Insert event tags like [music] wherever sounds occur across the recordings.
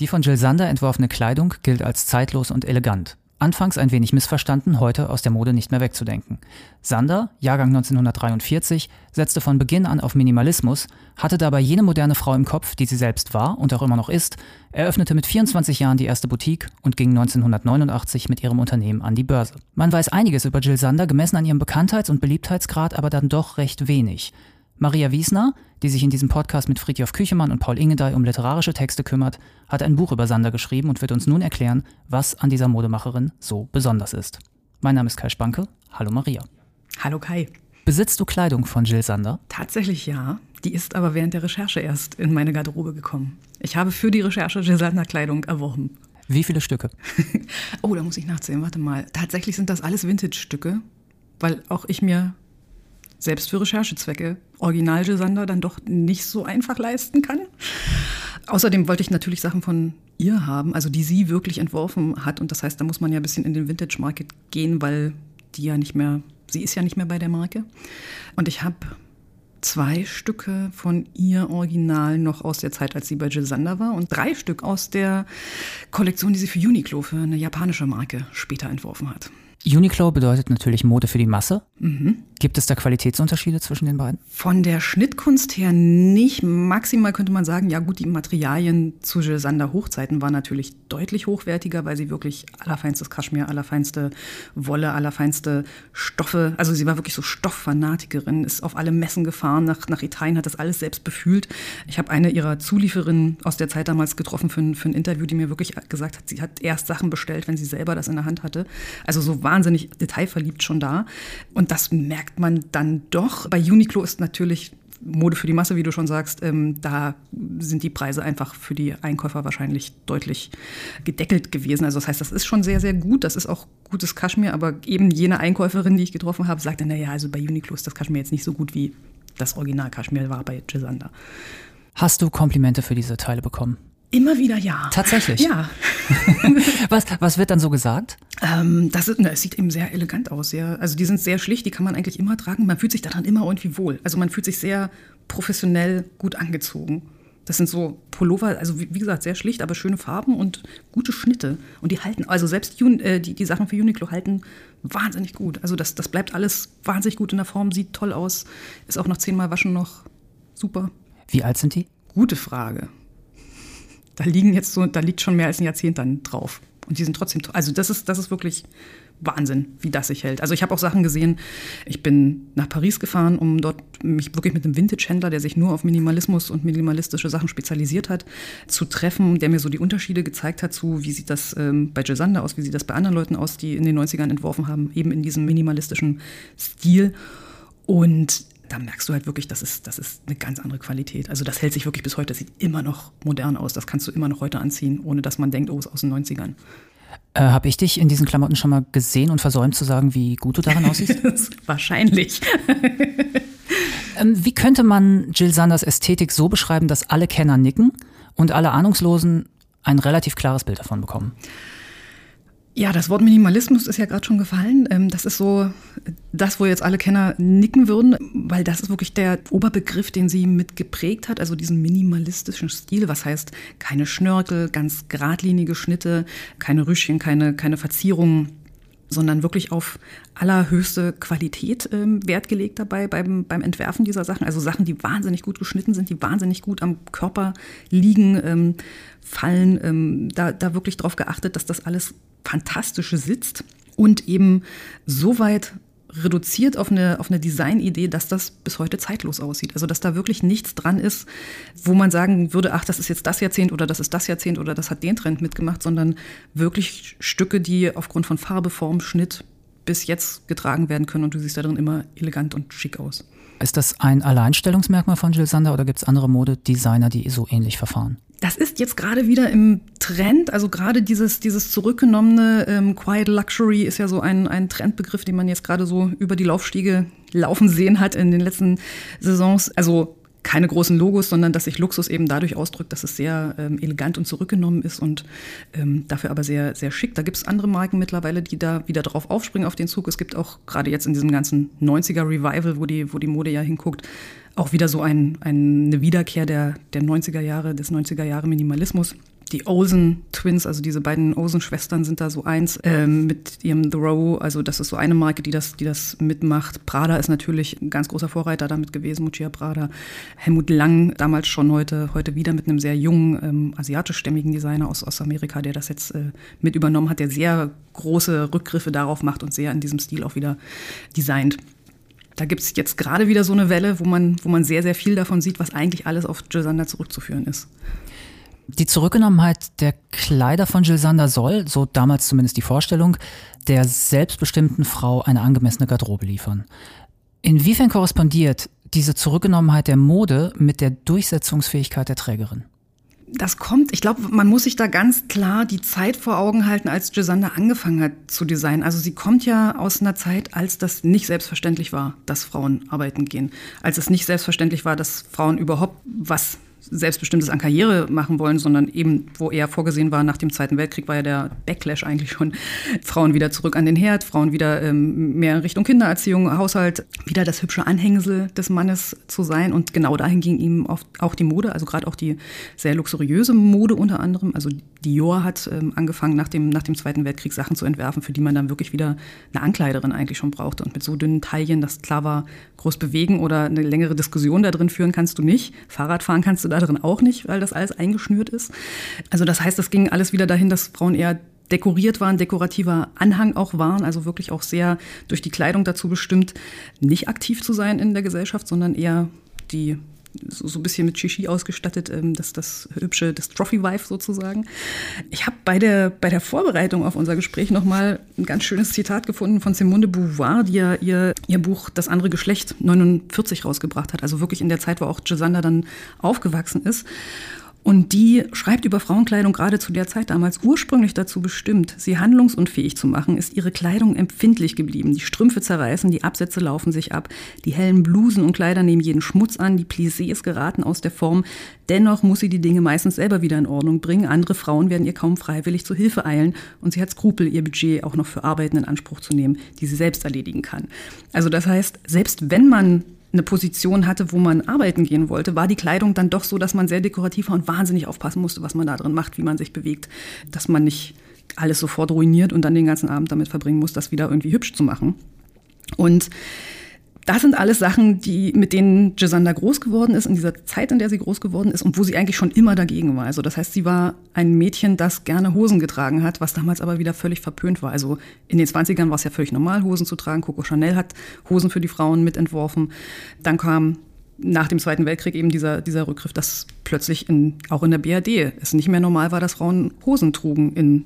Die von Jill Sander entworfene Kleidung gilt als zeitlos und elegant. Anfangs ein wenig missverstanden, heute aus der Mode nicht mehr wegzudenken. Sander, Jahrgang 1943, setzte von Beginn an auf Minimalismus, hatte dabei jene moderne Frau im Kopf, die sie selbst war und auch immer noch ist, eröffnete mit 24 Jahren die erste Boutique und ging 1989 mit ihrem Unternehmen an die Börse. Man weiß einiges über Jill Sander, gemessen an ihrem Bekanntheits- und Beliebtheitsgrad, aber dann doch recht wenig. Maria Wiesner, die sich in diesem Podcast mit Friedhof Küchemann und Paul Ingedey um literarische Texte kümmert, hat ein Buch über Sander geschrieben und wird uns nun erklären, was an dieser Modemacherin so besonders ist. Mein Name ist Kai Spanke. Hallo Maria. Hallo Kai. Besitzt du Kleidung von Jill Sander? Tatsächlich ja. Die ist aber während der Recherche erst in meine Garderobe gekommen. Ich habe für die Recherche Jill Sander Kleidung erworben. Wie viele Stücke? [laughs] oh, da muss ich nachzählen. Warte mal. Tatsächlich sind das alles Vintage-Stücke, weil auch ich mir selbst für Recherchezwecke Original-Gesander dann doch nicht so einfach leisten kann. Außerdem wollte ich natürlich Sachen von ihr haben, also die sie wirklich entworfen hat. Und das heißt, da muss man ja ein bisschen in den Vintage-Market gehen, weil die ja nicht mehr, sie ist ja nicht mehr bei der Marke. Und ich habe zwei Stücke von ihr original noch aus der Zeit, als sie bei Jill Sander war und drei Stück aus der Kollektion, die sie für Uniqlo, für eine japanische Marke, später entworfen hat. Uniqlo bedeutet natürlich Mode für die Masse. Mhm. Gibt es da Qualitätsunterschiede zwischen den beiden? Von der Schnittkunst her nicht. Maximal könnte man sagen, ja gut, die Materialien zu Sander Hochzeiten waren natürlich deutlich hochwertiger, weil sie wirklich allerfeinstes Kaschmir, allerfeinste Wolle, allerfeinste Stoffe, also sie war wirklich so Stofffanatikerin, ist auf alle Messen gefahren, nach, nach Italien, hat das alles selbst befühlt. Ich habe eine ihrer Zulieferinnen aus der Zeit damals getroffen für ein, für ein Interview, die mir wirklich gesagt hat, sie hat erst Sachen bestellt, wenn sie selber das in der Hand hatte. Also so wahnsinnig detailverliebt schon da. Und das merkt merkt man dann doch. Bei Uniqlo ist natürlich Mode für die Masse, wie du schon sagst, ähm, da sind die Preise einfach für die Einkäufer wahrscheinlich deutlich gedeckelt gewesen. Also das heißt, das ist schon sehr, sehr gut. Das ist auch gutes Kaschmir, aber eben jene Einkäuferin, die ich getroffen habe, sagte, naja, also bei Uniqlo ist das Kaschmir jetzt nicht so gut wie das Original Kaschmir war bei Gisander. Hast du Komplimente für diese Teile bekommen? Immer wieder ja. Tatsächlich? Ja. [laughs] was, was wird dann so gesagt? Ähm, das ist, na, es sieht eben sehr elegant aus. Ja. Also die sind sehr schlicht, die kann man eigentlich immer tragen. Man fühlt sich daran immer irgendwie wohl. Also man fühlt sich sehr professionell gut angezogen. Das sind so Pullover, also wie, gesagt, sehr schlicht, aber schöne Farben und gute Schnitte. Und die halten, also selbst äh, die, die Sachen für Uniqlo halten wahnsinnig gut. Also das, das bleibt alles wahnsinnig gut in der Form, sieht toll aus, ist auch nach zehnmal Waschen noch super. Wie alt sind die? Gute Frage da liegen jetzt so, da liegt schon mehr als ein Jahrzehnt dann drauf. Und die sind trotzdem, also das ist, das ist wirklich Wahnsinn, wie das sich hält. Also ich habe auch Sachen gesehen. Ich bin nach Paris gefahren, um dort mich wirklich mit einem Vintage-Händler, der sich nur auf Minimalismus und minimalistische Sachen spezialisiert hat, zu treffen, der mir so die Unterschiede gezeigt hat zu, wie sieht das ähm, bei Gisander aus, wie sieht das bei anderen Leuten aus, die in den 90ern entworfen haben, eben in diesem minimalistischen Stil. Und da merkst du halt wirklich, das ist, das ist eine ganz andere Qualität. Also das hält sich wirklich bis heute, das sieht immer noch modern aus. Das kannst du immer noch heute anziehen, ohne dass man denkt, oh, es ist aus den 90ern. Äh, Habe ich dich in diesen Klamotten schon mal gesehen und versäumt zu sagen, wie gut du darin aussiehst? [laughs] Wahrscheinlich. [laughs] ähm, wie könnte man Jill Sanders Ästhetik so beschreiben, dass alle Kenner nicken und alle Ahnungslosen ein relativ klares Bild davon bekommen? Ja, das Wort Minimalismus ist ja gerade schon gefallen. Ähm, das ist so das, wo jetzt alle Kenner nicken würden, weil das ist wirklich der Oberbegriff, den sie mitgeprägt hat, also diesen minimalistischen Stil. Was heißt keine Schnörkel, ganz geradlinige Schnitte, keine Rüschchen, keine, keine Verzierungen, sondern wirklich auf allerhöchste Qualität ähm, Wert gelegt dabei beim, beim Entwerfen dieser Sachen. Also Sachen, die wahnsinnig gut geschnitten sind, die wahnsinnig gut am Körper liegen, ähm, fallen. Da, da wirklich darauf geachtet, dass das alles Fantastische sitzt und eben so weit reduziert auf eine, auf eine Designidee, dass das bis heute zeitlos aussieht. Also dass da wirklich nichts dran ist, wo man sagen würde, ach, das ist jetzt das Jahrzehnt oder das ist das Jahrzehnt oder das hat den Trend mitgemacht, sondern wirklich Stücke, die aufgrund von Farbe, Form, Schnitt bis jetzt getragen werden können und du siehst da drin immer elegant und schick aus. Ist das ein Alleinstellungsmerkmal von Jill Sander oder gibt es andere Modedesigner, die so ähnlich verfahren? Das ist jetzt gerade wieder im Trend, also gerade dieses, dieses zurückgenommene ähm, Quiet Luxury ist ja so ein, ein Trendbegriff, den man jetzt gerade so über die Laufstiege laufen sehen hat in den letzten Saisons. Also keine großen Logos, sondern dass sich Luxus eben dadurch ausdrückt, dass es sehr ähm, elegant und zurückgenommen ist und ähm, dafür aber sehr, sehr schick. Da gibt es andere Marken mittlerweile, die da wieder drauf aufspringen auf den Zug. Es gibt auch gerade jetzt in diesem ganzen 90er Revival, wo die, wo die Mode ja hinguckt, auch wieder so ein, ein, eine Wiederkehr der, der 90er Jahre, des 90er Jahre Minimalismus. Die Olsen Twins, also diese beiden Olsen-Schwestern sind da so eins ähm, mit ihrem The Row. Also das ist so eine Marke, die das, die das mitmacht. Prada ist natürlich ein ganz großer Vorreiter damit gewesen, Muccia Prada. Helmut Lang damals schon, heute, heute wieder mit einem sehr jungen ähm, asiatischstämmigen Designer aus, Amerika, der das jetzt äh, mit übernommen hat, der sehr große Rückgriffe darauf macht und sehr in diesem Stil auch wieder designt. Da gibt es jetzt gerade wieder so eine Welle, wo man, wo man sehr, sehr viel davon sieht, was eigentlich alles auf Jill Sander zurückzuführen ist. Die Zurückgenommenheit der Kleider von Jill Sander soll, so damals zumindest die Vorstellung, der selbstbestimmten Frau eine angemessene Garderobe liefern. Inwiefern korrespondiert diese Zurückgenommenheit der Mode mit der Durchsetzungsfähigkeit der Trägerin? Das kommt, ich glaube, man muss sich da ganz klar die Zeit vor Augen halten, als Gisander angefangen hat zu designen. Also sie kommt ja aus einer Zeit, als das nicht selbstverständlich war, dass Frauen arbeiten gehen. Als es nicht selbstverständlich war, dass Frauen überhaupt was Selbstbestimmtes an Karriere machen wollen, sondern eben, wo eher vorgesehen war, nach dem Zweiten Weltkrieg war ja der Backlash eigentlich schon, [laughs] Frauen wieder zurück an den Herd, Frauen wieder ähm, mehr in Richtung Kindererziehung, Haushalt, wieder das hübsche Anhängsel des Mannes zu sein. Und genau dahin ging ihm auch die Mode, also gerade auch die sehr luxuriöse Mode unter anderem. Also Dior hat ähm, angefangen, nach dem, nach dem Zweiten Weltkrieg Sachen zu entwerfen, für die man dann wirklich wieder eine Ankleiderin eigentlich schon brauchte. Und mit so dünnen Taillen, dass klar war, groß bewegen oder eine längere Diskussion da drin führen kannst du nicht. Fahrradfahren kannst du da drin auch nicht, weil das alles eingeschnürt ist. Also das heißt, das ging alles wieder dahin, dass Frauen eher dekoriert waren, dekorativer Anhang auch waren, also wirklich auch sehr durch die Kleidung dazu bestimmt, nicht aktiv zu sein in der Gesellschaft, sondern eher die so, so ein bisschen mit Shishi ausgestattet, ähm, das, das hübsche, das Trophy-Wife sozusagen. Ich habe bei der, bei der Vorbereitung auf unser Gespräch nochmal ein ganz schönes Zitat gefunden von Simone de Beauvoir, die ja ihr, ihr Buch Das andere Geschlecht 49 rausgebracht hat, also wirklich in der Zeit, wo auch Gisander dann aufgewachsen ist. Und die schreibt über Frauenkleidung gerade zu der Zeit damals ursprünglich dazu bestimmt, sie handlungsunfähig zu machen, ist ihre Kleidung empfindlich geblieben. Die Strümpfe zerreißen, die Absätze laufen sich ab, die hellen Blusen und Kleider nehmen jeden Schmutz an, die Plissés geraten aus der Form. Dennoch muss sie die Dinge meistens selber wieder in Ordnung bringen. Andere Frauen werden ihr kaum freiwillig zu Hilfe eilen und sie hat Skrupel, ihr Budget auch noch für Arbeiten in Anspruch zu nehmen, die sie selbst erledigen kann. Also das heißt, selbst wenn man eine Position hatte, wo man arbeiten gehen wollte, war die Kleidung dann doch so, dass man sehr dekorativ war und wahnsinnig aufpassen musste, was man da drin macht, wie man sich bewegt, dass man nicht alles sofort ruiniert und dann den ganzen Abend damit verbringen muss, das wieder irgendwie hübsch zu machen. Und das sind alles Sachen, die, mit denen Gisanda groß geworden ist, in dieser Zeit, in der sie groß geworden ist und wo sie eigentlich schon immer dagegen war. Also das heißt, sie war ein Mädchen, das gerne Hosen getragen hat, was damals aber wieder völlig verpönt war. Also in den 20ern war es ja völlig normal, Hosen zu tragen. Coco Chanel hat Hosen für die Frauen mitentworfen. Dann kam nach dem Zweiten Weltkrieg eben dieser, dieser Rückgriff, dass plötzlich in, auch in der BRD es nicht mehr normal war, dass Frauen Hosen trugen in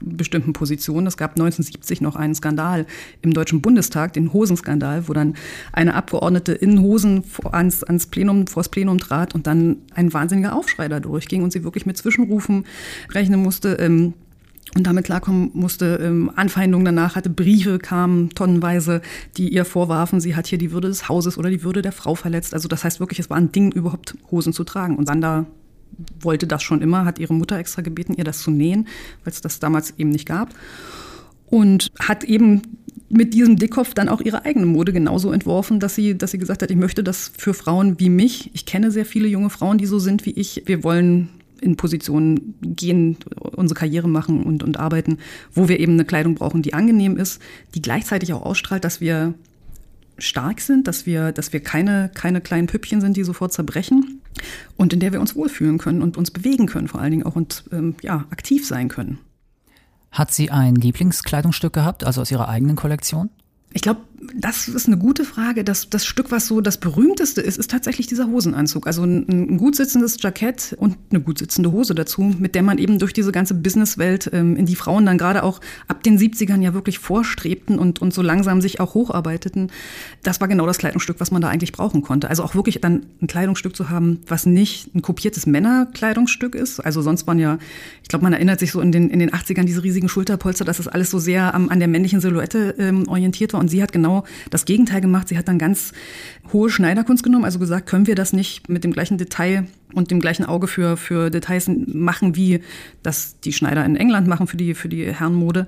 bestimmten Positionen. Es gab 1970 noch einen Skandal im Deutschen Bundestag, den Hosenskandal, wo dann eine Abgeordnete in Hosen ans, ans Plenum, vors Plenum trat und dann ein wahnsinniger Aufschrei da durchging und sie wirklich mit Zwischenrufen rechnen musste. Ähm, und damit klarkommen musste, ähm, Anfeindungen danach hatte, Briefe kamen tonnenweise, die ihr vorwarfen, sie hat hier die Würde des Hauses oder die Würde der Frau verletzt. Also das heißt wirklich, es war ein Ding, überhaupt Hosen zu tragen. Und Sanda wollte das schon immer, hat ihre Mutter extra gebeten, ihr das zu nähen, weil es das damals eben nicht gab. Und hat eben mit diesem Dickkopf dann auch ihre eigene Mode genauso entworfen, dass sie, dass sie gesagt hat, ich möchte das für Frauen wie mich. Ich kenne sehr viele junge Frauen, die so sind wie ich. Wir wollen in Positionen gehen, unsere Karriere machen und, und arbeiten, wo wir eben eine Kleidung brauchen, die angenehm ist, die gleichzeitig auch ausstrahlt, dass wir stark sind, dass wir, dass wir keine, keine kleinen Püppchen sind, die sofort zerbrechen und in der wir uns wohlfühlen können und uns bewegen können vor allen Dingen auch und ähm, ja, aktiv sein können. Hat sie ein Lieblingskleidungsstück gehabt, also aus ihrer eigenen Kollektion? Ich glaube, das ist eine gute Frage. Das, das Stück, was so das berühmteste ist, ist tatsächlich dieser Hosenanzug. Also ein, ein gut sitzendes Jackett und eine gut sitzende Hose dazu, mit der man eben durch diese ganze Businesswelt, ähm, in die Frauen dann gerade auch ab den 70ern ja wirklich vorstrebten und, und so langsam sich auch hocharbeiteten. Das war genau das Kleidungsstück, was man da eigentlich brauchen konnte. Also auch wirklich dann ein Kleidungsstück zu haben, was nicht ein kopiertes Männerkleidungsstück ist. Also sonst waren ja, ich glaube, man erinnert sich so in den, in den 80ern diese riesigen Schulterpolster, dass es alles so sehr am, an der männlichen Silhouette ähm, orientiert war. Und sie hat genau das Gegenteil gemacht. Sie hat dann ganz hohe Schneiderkunst genommen, also gesagt, können wir das nicht mit dem gleichen Detail und dem gleichen Auge für, für Details machen, wie das die Schneider in England machen für die, für die Herrenmode.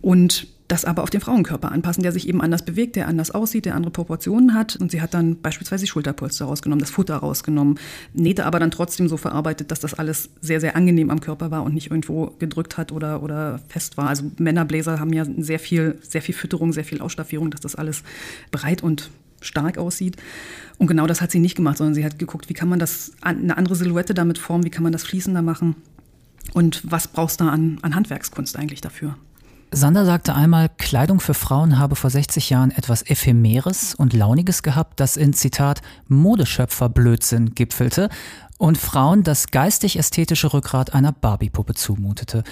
Und das aber auf den Frauenkörper anpassen, der sich eben anders bewegt, der anders aussieht, der andere Proportionen hat. Und sie hat dann beispielsweise die Schulterpolster rausgenommen, das Futter rausgenommen, nähte aber dann trotzdem so verarbeitet, dass das alles sehr, sehr angenehm am Körper war und nicht irgendwo gedrückt hat oder, oder fest war. Also Männerbläser haben ja sehr viel, sehr viel Fütterung, sehr viel Ausstaffierung, dass das alles breit und stark aussieht. Und genau das hat sie nicht gemacht, sondern sie hat geguckt, wie kann man das, eine andere Silhouette damit formen, wie kann man das fließender machen und was brauchst du an, an Handwerkskunst eigentlich dafür. Sander sagte einmal, Kleidung für Frauen habe vor 60 Jahren etwas Ephemeres und Launiges gehabt, das in Zitat Modeschöpfer-Blödsinn gipfelte und Frauen das geistig-ästhetische Rückgrat einer Barbie-Puppe zumutete.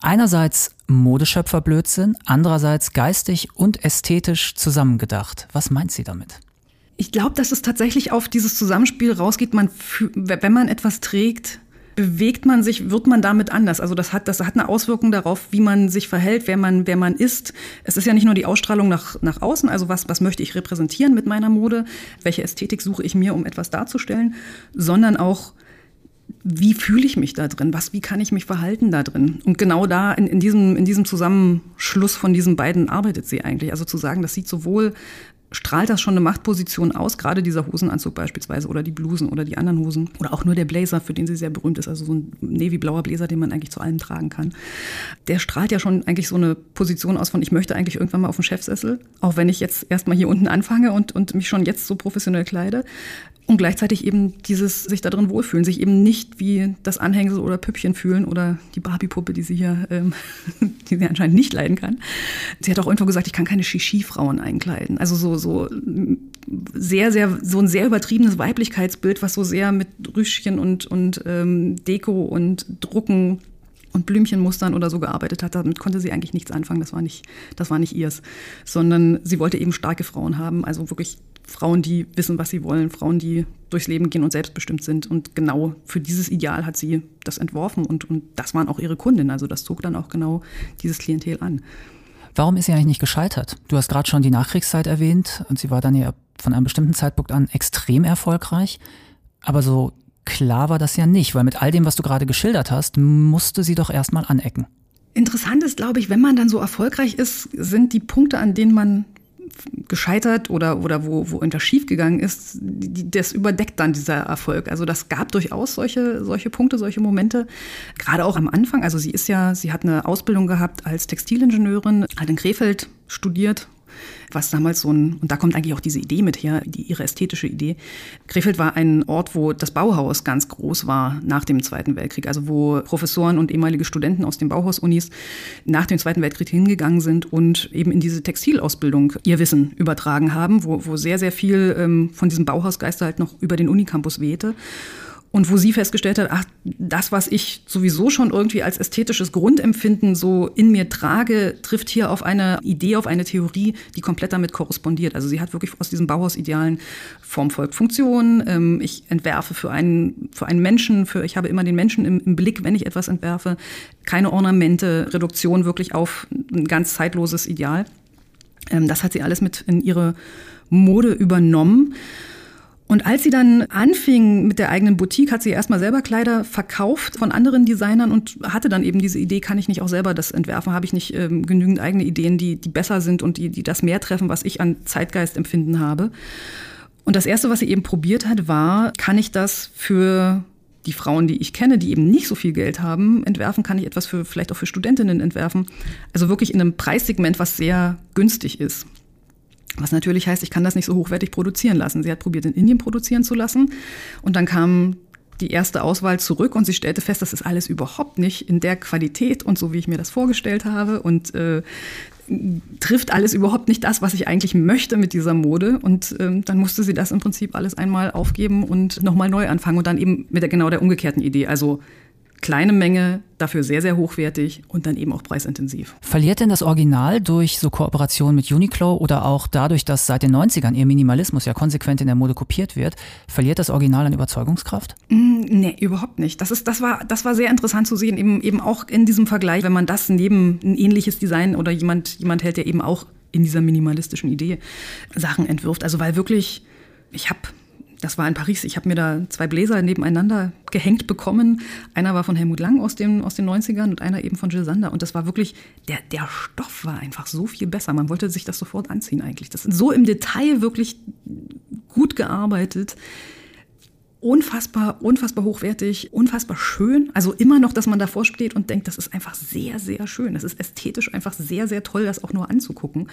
Einerseits Modeschöpfer-Blödsinn, andererseits geistig und ästhetisch zusammengedacht. Was meint sie damit? Ich glaube, dass es tatsächlich auf dieses Zusammenspiel rausgeht, man, wenn man etwas trägt, bewegt man sich, wird man damit anders. Also das hat, das hat eine Auswirkung darauf, wie man sich verhält, wer man, wer man ist. Es ist ja nicht nur die Ausstrahlung nach, nach außen, also was, was möchte ich repräsentieren mit meiner Mode, welche Ästhetik suche ich mir, um etwas darzustellen, sondern auch, wie fühle ich mich da drin? Was, wie kann ich mich verhalten da drin? Und genau da, in, in, diesem, in diesem Zusammenschluss von diesen beiden arbeitet sie eigentlich. Also zu sagen, das sieht sowohl strahlt das schon eine Machtposition aus, gerade dieser Hosenanzug beispielsweise oder die Blusen oder die anderen Hosen oder auch nur der Blazer, für den sie sehr berühmt ist, also so ein navy-blauer Blazer, den man eigentlich zu allem tragen kann. Der strahlt ja schon eigentlich so eine Position aus von, ich möchte eigentlich irgendwann mal auf den Chefsessel, auch wenn ich jetzt erstmal hier unten anfange und, und mich schon jetzt so professionell kleide. Und gleichzeitig eben dieses sich da drin wohlfühlen, sich eben nicht wie das Anhängsel oder Püppchen fühlen oder die Barbie-Puppe, die sie hier, ähm, [laughs] die sie anscheinend nicht leiden kann. Sie hat auch irgendwo gesagt, ich kann keine Shishi-Frauen einkleiden. Also so, so sehr, sehr, so ein sehr übertriebenes Weiblichkeitsbild, was so sehr mit Rüschchen und, und ähm, Deko und Drucken und Blümchenmustern oder so gearbeitet hat, damit konnte sie eigentlich nichts anfangen. Das war nicht, das war nicht ihrs, sondern sie wollte eben starke Frauen haben, also wirklich Frauen, die wissen, was sie wollen, Frauen, die durchs Leben gehen und selbstbestimmt sind. Und genau für dieses Ideal hat sie das entworfen und, und das waren auch ihre Kundinnen. Also das zog dann auch genau dieses Klientel an. Warum ist sie eigentlich nicht gescheitert? Du hast gerade schon die Nachkriegszeit erwähnt und sie war dann ja von einem bestimmten Zeitpunkt an extrem erfolgreich. Aber so klar war das ja nicht, weil mit all dem, was du gerade geschildert hast, musste sie doch erstmal anecken. Interessant ist, glaube ich, wenn man dann so erfolgreich ist, sind die Punkte, an denen man gescheitert oder, oder wo, wo irgendwas schiefgegangen ist, die, das überdeckt dann dieser Erfolg. Also das gab durchaus solche, solche Punkte, solche Momente. Gerade auch am Anfang. Also sie ist ja, sie hat eine Ausbildung gehabt als Textilingenieurin, hat in Krefeld studiert was damals so ein, und da kommt eigentlich auch diese Idee mit her, die, ihre ästhetische Idee. Krefeld war ein Ort, wo das Bauhaus ganz groß war nach dem Zweiten Weltkrieg, also wo Professoren und ehemalige Studenten aus den Bauhausunis nach dem Zweiten Weltkrieg hingegangen sind und eben in diese Textilausbildung ihr Wissen übertragen haben, wo, wo sehr, sehr viel ähm, von diesem Bauhausgeist halt noch über den Unicampus wehte. Und wo sie festgestellt hat, ach, das, was ich sowieso schon irgendwie als ästhetisches Grundempfinden so in mir trage, trifft hier auf eine Idee, auf eine Theorie, die komplett damit korrespondiert. Also sie hat wirklich aus diesen Bauhausidealen Form folgt Funktion. Ähm, ich entwerfe für einen, für einen Menschen, für, ich habe immer den Menschen im, im Blick, wenn ich etwas entwerfe. Keine Ornamente, Reduktion wirklich auf ein ganz zeitloses Ideal. Ähm, das hat sie alles mit in ihre Mode übernommen. Und als sie dann anfing mit der eigenen Boutique, hat sie erstmal selber Kleider verkauft von anderen Designern und hatte dann eben diese Idee, kann ich nicht auch selber das entwerfen? Habe ich nicht ähm, genügend eigene Ideen, die, die besser sind und die, die das mehr treffen, was ich an Zeitgeist empfinden habe? Und das Erste, was sie eben probiert hat, war, kann ich das für die Frauen, die ich kenne, die eben nicht so viel Geld haben, entwerfen, kann ich etwas für vielleicht auch für Studentinnen entwerfen. Also wirklich in einem Preissegment, was sehr günstig ist. Was natürlich heißt, ich kann das nicht so hochwertig produzieren lassen. Sie hat probiert, in Indien produzieren zu lassen. Und dann kam die erste Auswahl zurück und sie stellte fest, das ist alles überhaupt nicht in der Qualität und so, wie ich mir das vorgestellt habe. Und äh, trifft alles überhaupt nicht das, was ich eigentlich möchte mit dieser Mode. Und ähm, dann musste sie das im Prinzip alles einmal aufgeben und nochmal neu anfangen. Und dann eben mit der genau der umgekehrten Idee. Also kleine Menge, dafür sehr, sehr hochwertig und dann eben auch preisintensiv. Verliert denn das Original durch so Kooperationen mit Uniqlo oder auch dadurch, dass seit den 90ern ihr Minimalismus ja konsequent in der Mode kopiert wird, verliert das Original an Überzeugungskraft? Mm, nee, überhaupt nicht. Das, ist, das, war, das war sehr interessant zu sehen, eben, eben auch in diesem Vergleich, wenn man das neben ein ähnliches Design oder jemand, jemand hält, der eben auch in dieser minimalistischen Idee Sachen entwirft. Also weil wirklich, ich habe Das war in Paris. Ich habe mir da zwei Bläser nebeneinander gehängt bekommen. Einer war von Helmut Lang aus, dem, aus den 90ern und einer eben von Jill Sander. Und das war wirklich, der, der Stoff war einfach so viel besser. Man wollte sich das sofort anziehen eigentlich. Das ist so im Detail wirklich gut gearbeitet unfassbar, unfassbar hochwertig, unfassbar schön. Also immer noch, dass man davor steht und denkt, das ist einfach sehr, sehr schön. Das ist ästhetisch einfach sehr, sehr toll, das auch nur anzugucken.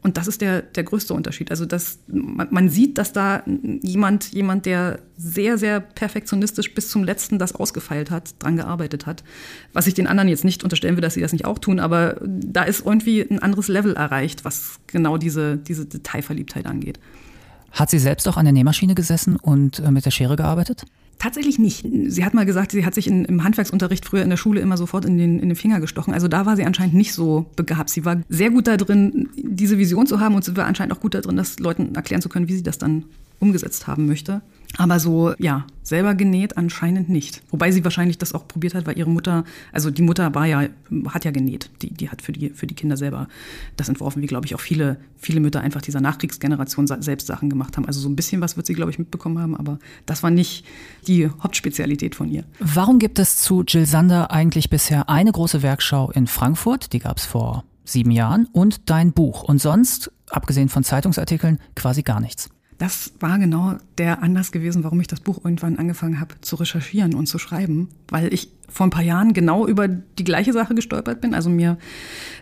Und das ist der, der größte Unterschied. Also dass man, man sieht, dass da jemand, jemand, der sehr, sehr perfektionistisch bis zum letzten das ausgefeilt hat, dran gearbeitet hat. Was ich den anderen jetzt nicht unterstellen will, dass sie das nicht auch tun, aber da ist irgendwie ein anderes Level erreicht, was genau diese, diese Detailverliebtheit angeht. Hat sie selbst auch an der Nähmaschine gesessen und äh, mit der Schere gearbeitet? Tatsächlich nicht. Sie hat mal gesagt, sie hat sich in, im Handwerksunterricht früher in der Schule immer sofort in den, in den Finger gestochen. Also da war sie anscheinend nicht so begabt. Sie war sehr gut da drin, diese Vision zu haben und sie war anscheinend auch gut da drin, das Leuten erklären zu können, wie sie das dann umgesetzt haben möchte. Aber so, ja, selber genäht anscheinend nicht. Wobei sie wahrscheinlich das auch probiert hat, weil ihre Mutter, also die Mutter war ja, hat ja genäht. Die, die hat für die, für die Kinder selber das entworfen, wie glaube ich auch viele, viele Mütter einfach dieser Nachkriegsgeneration selbst Sachen gemacht haben. Also so ein bisschen was wird sie, glaube ich, mitbekommen haben, aber das war nicht die Hauptspezialität von ihr. Warum gibt es zu Jill Sander eigentlich bisher eine große Werkschau in Frankfurt? Die gab es vor sieben Jahren und dein Buch. Und sonst, abgesehen von Zeitungsartikeln, quasi gar nichts. Das war genau der Anlass gewesen, warum ich das Buch irgendwann angefangen habe zu recherchieren und zu schreiben, weil ich vor ein paar Jahren genau über die gleiche Sache gestolpert bin. Also mir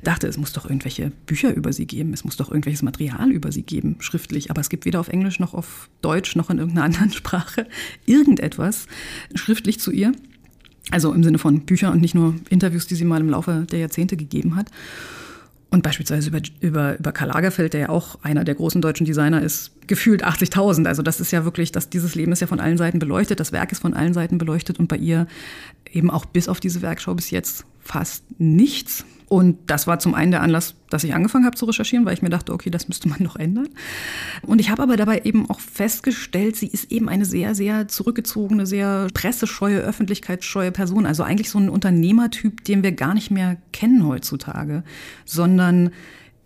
dachte, es muss doch irgendwelche Bücher über sie geben, es muss doch irgendwelches Material über sie geben, schriftlich. Aber es gibt weder auf Englisch noch auf Deutsch noch in irgendeiner [laughs] anderen Sprache irgendetwas schriftlich zu ihr. Also im Sinne von Büchern und nicht nur Interviews, die sie mal im Laufe der Jahrzehnte gegeben hat. Und beispielsweise über, über, über Karl Lagerfeld, der ja auch einer der großen deutschen Designer ist, gefühlt 80.000. Also das ist ja wirklich, dass dieses Leben ist ja von allen Seiten beleuchtet, das Werk ist von allen Seiten beleuchtet und bei ihr eben auch bis auf diese Werkschau bis jetzt fast nichts. Und das war zum einen der Anlass, dass ich angefangen habe zu recherchieren, weil ich mir dachte, okay, das müsste man [laughs] noch ändern. Und ich habe aber dabei eben auch festgestellt, sie ist eben eine sehr, sehr zurückgezogene, sehr pressescheue, öffentlichkeitsscheue Person. Also eigentlich so ein Unternehmertyp, den wir gar nicht mehr kennen heutzutage, sondern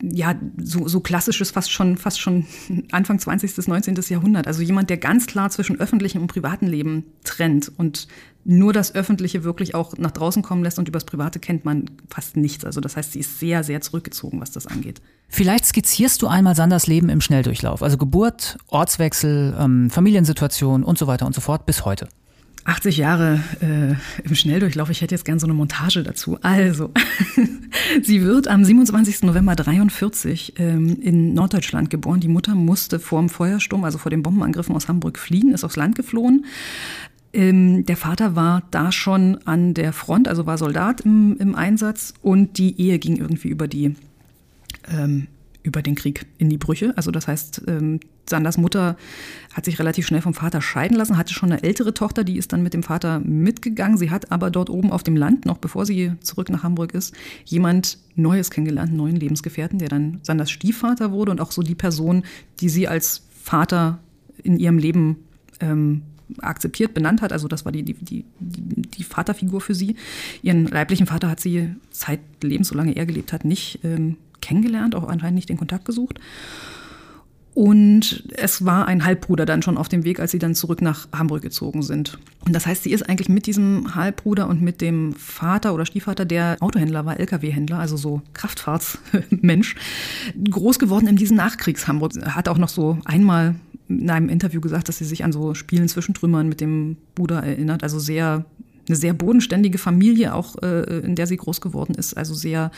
ja, so, so klassisches, fast schon, fast schon Anfang 20. bis 19. Jahrhundert. Also jemand, der ganz klar zwischen öffentlichem und privatem Leben trennt und nur das Öffentliche wirklich auch nach draußen kommen lässt und übers Private kennt man fast nichts. Also das heißt, sie ist sehr, sehr zurückgezogen, was das angeht. Vielleicht skizzierst du einmal Sanders Leben im Schnelldurchlauf. Also Geburt, Ortswechsel, ähm, Familiensituation und so weiter und so fort bis heute. 80 Jahre äh, im Schnelldurchlauf. Ich hätte jetzt gern so eine Montage dazu. Also, [laughs] sie wird am 27. November 43 ähm, in Norddeutschland geboren. Die Mutter musste vor dem Feuersturm, also vor den Bombenangriffen aus Hamburg fliehen, ist aufs Land geflohen. Ähm, der Vater war da schon an der Front, also war Soldat im, im Einsatz und die Ehe ging irgendwie über die ähm, über den Krieg in die Brüche. Also das heißt, ähm, Sanders Mutter hat sich relativ schnell vom Vater scheiden lassen, hatte schon eine ältere Tochter, die ist dann mit dem Vater mitgegangen. Sie hat aber dort oben auf dem Land, noch bevor sie zurück nach Hamburg ist, jemand Neues kennengelernt, einen neuen Lebensgefährten, der dann Sanders Stiefvater wurde und auch so die Person, die sie als Vater in ihrem Leben ähm, akzeptiert, benannt hat. Also das war die, die, die, die Vaterfigur für sie. Ihren leiblichen Vater hat sie zeitlebens, solange er gelebt hat, nicht ähm, kennengelernt, auch anscheinend nicht den Kontakt gesucht. Und es war ein Halbbruder dann schon auf dem Weg, als sie dann zurück nach Hamburg gezogen sind. Und das heißt, sie ist eigentlich mit diesem Halbbruder und mit dem Vater oder Stiefvater, der Autohändler war, Lkw-Händler, also so Kraftfahrtsmensch, [laughs] groß geworden in diesem Nachkriegs-Hamburg. Hat auch noch so einmal in einem Interview gesagt, dass sie sich an so Spielen zwischen Trümmern mit dem Bruder erinnert. Also sehr eine sehr bodenständige Familie, auch äh, in der sie groß geworden ist, also sehr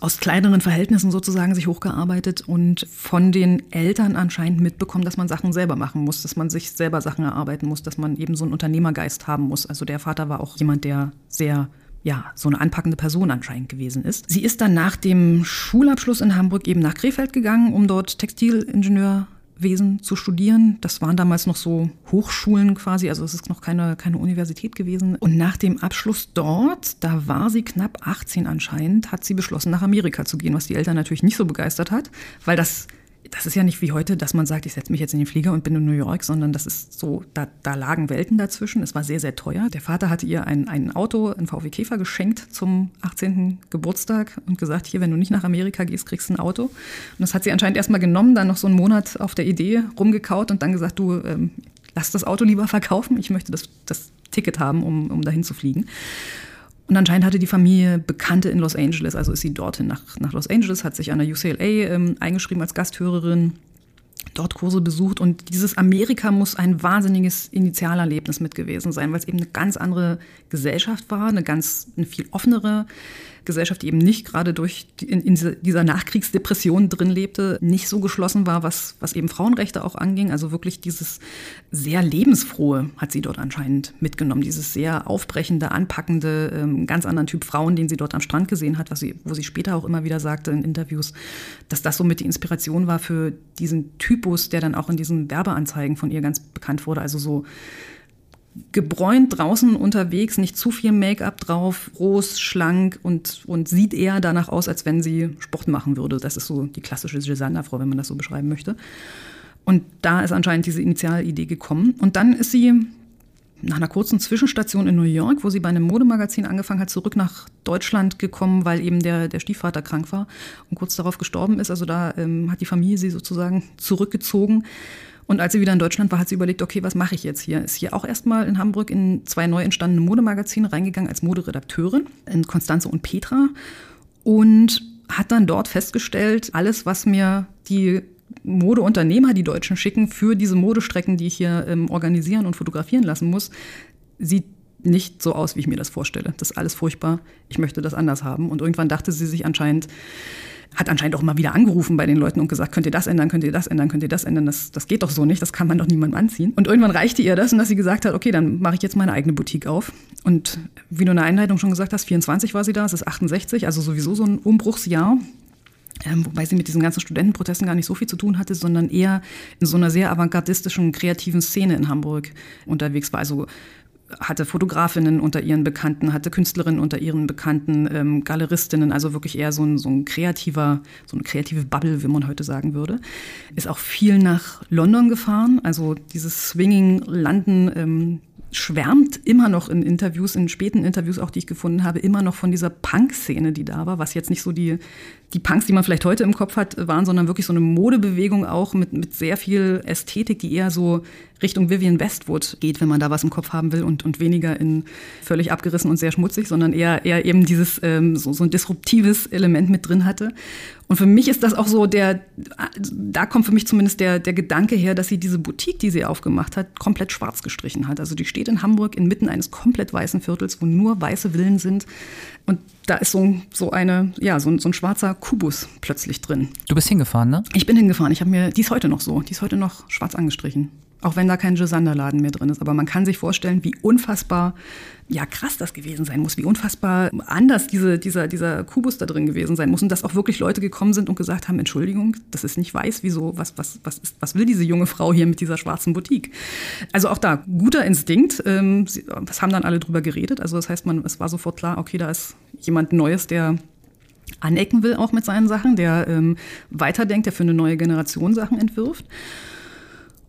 aus kleineren Verhältnissen sozusagen sich hochgearbeitet und von den Eltern anscheinend mitbekommen, dass man Sachen selber machen muss, dass man sich selber Sachen erarbeiten muss, dass man eben so einen Unternehmergeist haben muss. Also der Vater war auch jemand, der sehr ja, so eine anpackende Person anscheinend gewesen ist. Sie ist dann nach dem Schulabschluss in Hamburg eben nach Krefeld gegangen, um dort Textilingenieur Wesen zu studieren. Das waren damals noch so Hochschulen quasi, also es ist noch keine, keine Universität gewesen. Und nach dem Abschluss dort, da war sie knapp 18 anscheinend, hat sie beschlossen, nach Amerika zu gehen, was die Eltern natürlich nicht so begeistert hat, weil das das ist ja nicht wie heute, dass man sagt, ich setze mich jetzt in den Flieger und bin in New York, sondern das ist so, da, da lagen Welten dazwischen. Es war sehr, sehr teuer. Der Vater hatte ihr ein, ein Auto, ein VW Käfer geschenkt zum 18. Geburtstag und gesagt, hier, wenn du nicht nach Amerika gehst, kriegst du ein Auto. Und das hat sie anscheinend erstmal genommen, dann noch so einen Monat auf der Idee rumgekaut und dann gesagt, du, ähm, lass das Auto lieber verkaufen, ich möchte das, das Ticket haben, um, um dahin zu fliegen. Und anscheinend hatte die Familie Bekannte in Los Angeles, also ist sie dorthin nach, nach Los Angeles, hat sich an der UCLA ähm, eingeschrieben als Gasthörerin, dort Kurse besucht und dieses Amerika muss ein wahnsinniges Initialerlebnis mit gewesen sein, weil es eben eine ganz andere Gesellschaft war, eine ganz eine viel offenere Gesellschaft, die eben nicht gerade durch in, in, dieser Nachkriegsdepression drin lebte, nicht so geschlossen war, was, was eben Frauenrechte auch anging. Also wirklich dieses sehr lebensfrohe hat sie dort anscheinend mitgenommen. Dieses sehr aufbrechende, anpackende, ähm, ganz anderen Typ Frauen, den sie dort am Strand gesehen hat, was sie, wo sie später auch immer wieder sagte in Interviews, dass das somit die Inspiration war für diesen Typus, der dann auch in diesen Werbeanzeigen von ihr ganz bekannt wurde. Also so gebräunt draußen unterwegs, nicht zu viel Make-up drauf, groß, schlank und, und sieht eher danach aus, als wenn sie Sport machen würde. Das ist so die klassische Gisander-Frau, wenn man das so beschreiben möchte. Und da ist anscheinend diese Initialidee gekommen. Und dann ist sie nach einer kurzen Zwischenstation in New York, wo sie bei einem Modemagazin angefangen hat, zurück nach Deutschland gekommen, weil eben der, der Stiefvater krank war und kurz darauf gestorben ist. Also da ähm, hat die Familie sie sozusagen zurückgezogen und als sie wieder in Deutschland war, hat sie überlegt, okay, was mache ich jetzt hier? Ist hier auch erstmal in Hamburg in zwei neu entstandene Modemagazine reingegangen als Moderedakteurin, in Konstanze und Petra. Und hat dann dort festgestellt, alles, was mir die Modeunternehmer, die Deutschen, schicken für diese Modestrecken, die ich hier ähm, organisieren und fotografieren lassen muss, sieht nicht so aus, wie ich mir das vorstelle. Das ist alles furchtbar. Ich möchte das anders haben. Und irgendwann dachte sie sich anscheinend, hat anscheinend auch immer wieder angerufen bei den Leuten und gesagt, könnt ihr das ändern, könnt ihr das ändern, könnt ihr das ändern, das, das geht doch so nicht, das kann man doch niemandem anziehen. Und irgendwann reichte ihr das und dass sie gesagt hat, okay, dann mache ich jetzt meine eigene Boutique auf. Und wie du in der Einleitung schon gesagt hast, 24 war sie da, es ist 68, also sowieso so ein Umbruchsjahr. Ähm, wobei sie mit diesen ganzen Studentenprotesten gar nicht so viel zu tun hatte, sondern eher in so einer sehr avantgardistischen, kreativen Szene in Hamburg unterwegs war. Also hatte Fotografinnen unter ihren Bekannten, hatte Künstlerinnen unter ihren Bekannten, ähm, Galeristinnen, also wirklich eher so ein, so ein kreativer, so eine kreative Bubble, wie man heute sagen würde. Ist auch viel nach London gefahren, also dieses Swinging-Landen ähm, schwärmt immer noch in Interviews, in späten Interviews auch, die ich gefunden habe, immer noch von dieser Punk-Szene, die da war, was jetzt nicht so die, die Punks, die man vielleicht heute im Kopf hat, waren, sondern wirklich so eine Modebewegung auch mit, mit sehr viel Ästhetik, die eher so Richtung Vivian Westwood geht, wenn man da was im Kopf haben will und, und weniger in völlig abgerissen und sehr schmutzig, sondern eher, eher eben dieses ähm, so, so ein disruptives Element mit drin hatte. Und für mich ist das auch so der, da kommt für mich zumindest der, der Gedanke her, dass sie diese Boutique, die sie aufgemacht hat, komplett schwarz gestrichen hat. Also die steht in Hamburg inmitten eines komplett weißen Viertels, wo nur weiße Villen sind. Und da ist so, so eine, ja, so, so ein schwarzer Kubus plötzlich drin. Du bist hingefahren, ne? Ich bin hingefahren. Ich habe mir, die ist heute noch so, die ist heute noch schwarz angestrichen. Auch wenn da kein Gisander-Laden mehr drin ist. Aber man kann sich vorstellen, wie unfassbar ja, krass das gewesen sein muss, wie unfassbar anders diese, dieser, dieser Kubus da drin gewesen sein muss. Und dass auch wirklich Leute gekommen sind und gesagt haben, Entschuldigung, das ist nicht weiß, wieso, was, was, was, ist, was will diese junge Frau hier mit dieser schwarzen Boutique? Also auch da, guter Instinkt. Ähm, das haben dann alle drüber geredet. Also das heißt, man, es war sofort klar, okay, da ist jemand Neues, der anecken will auch mit seinen Sachen, der ähm, weiterdenkt, der für eine neue Generation Sachen entwirft.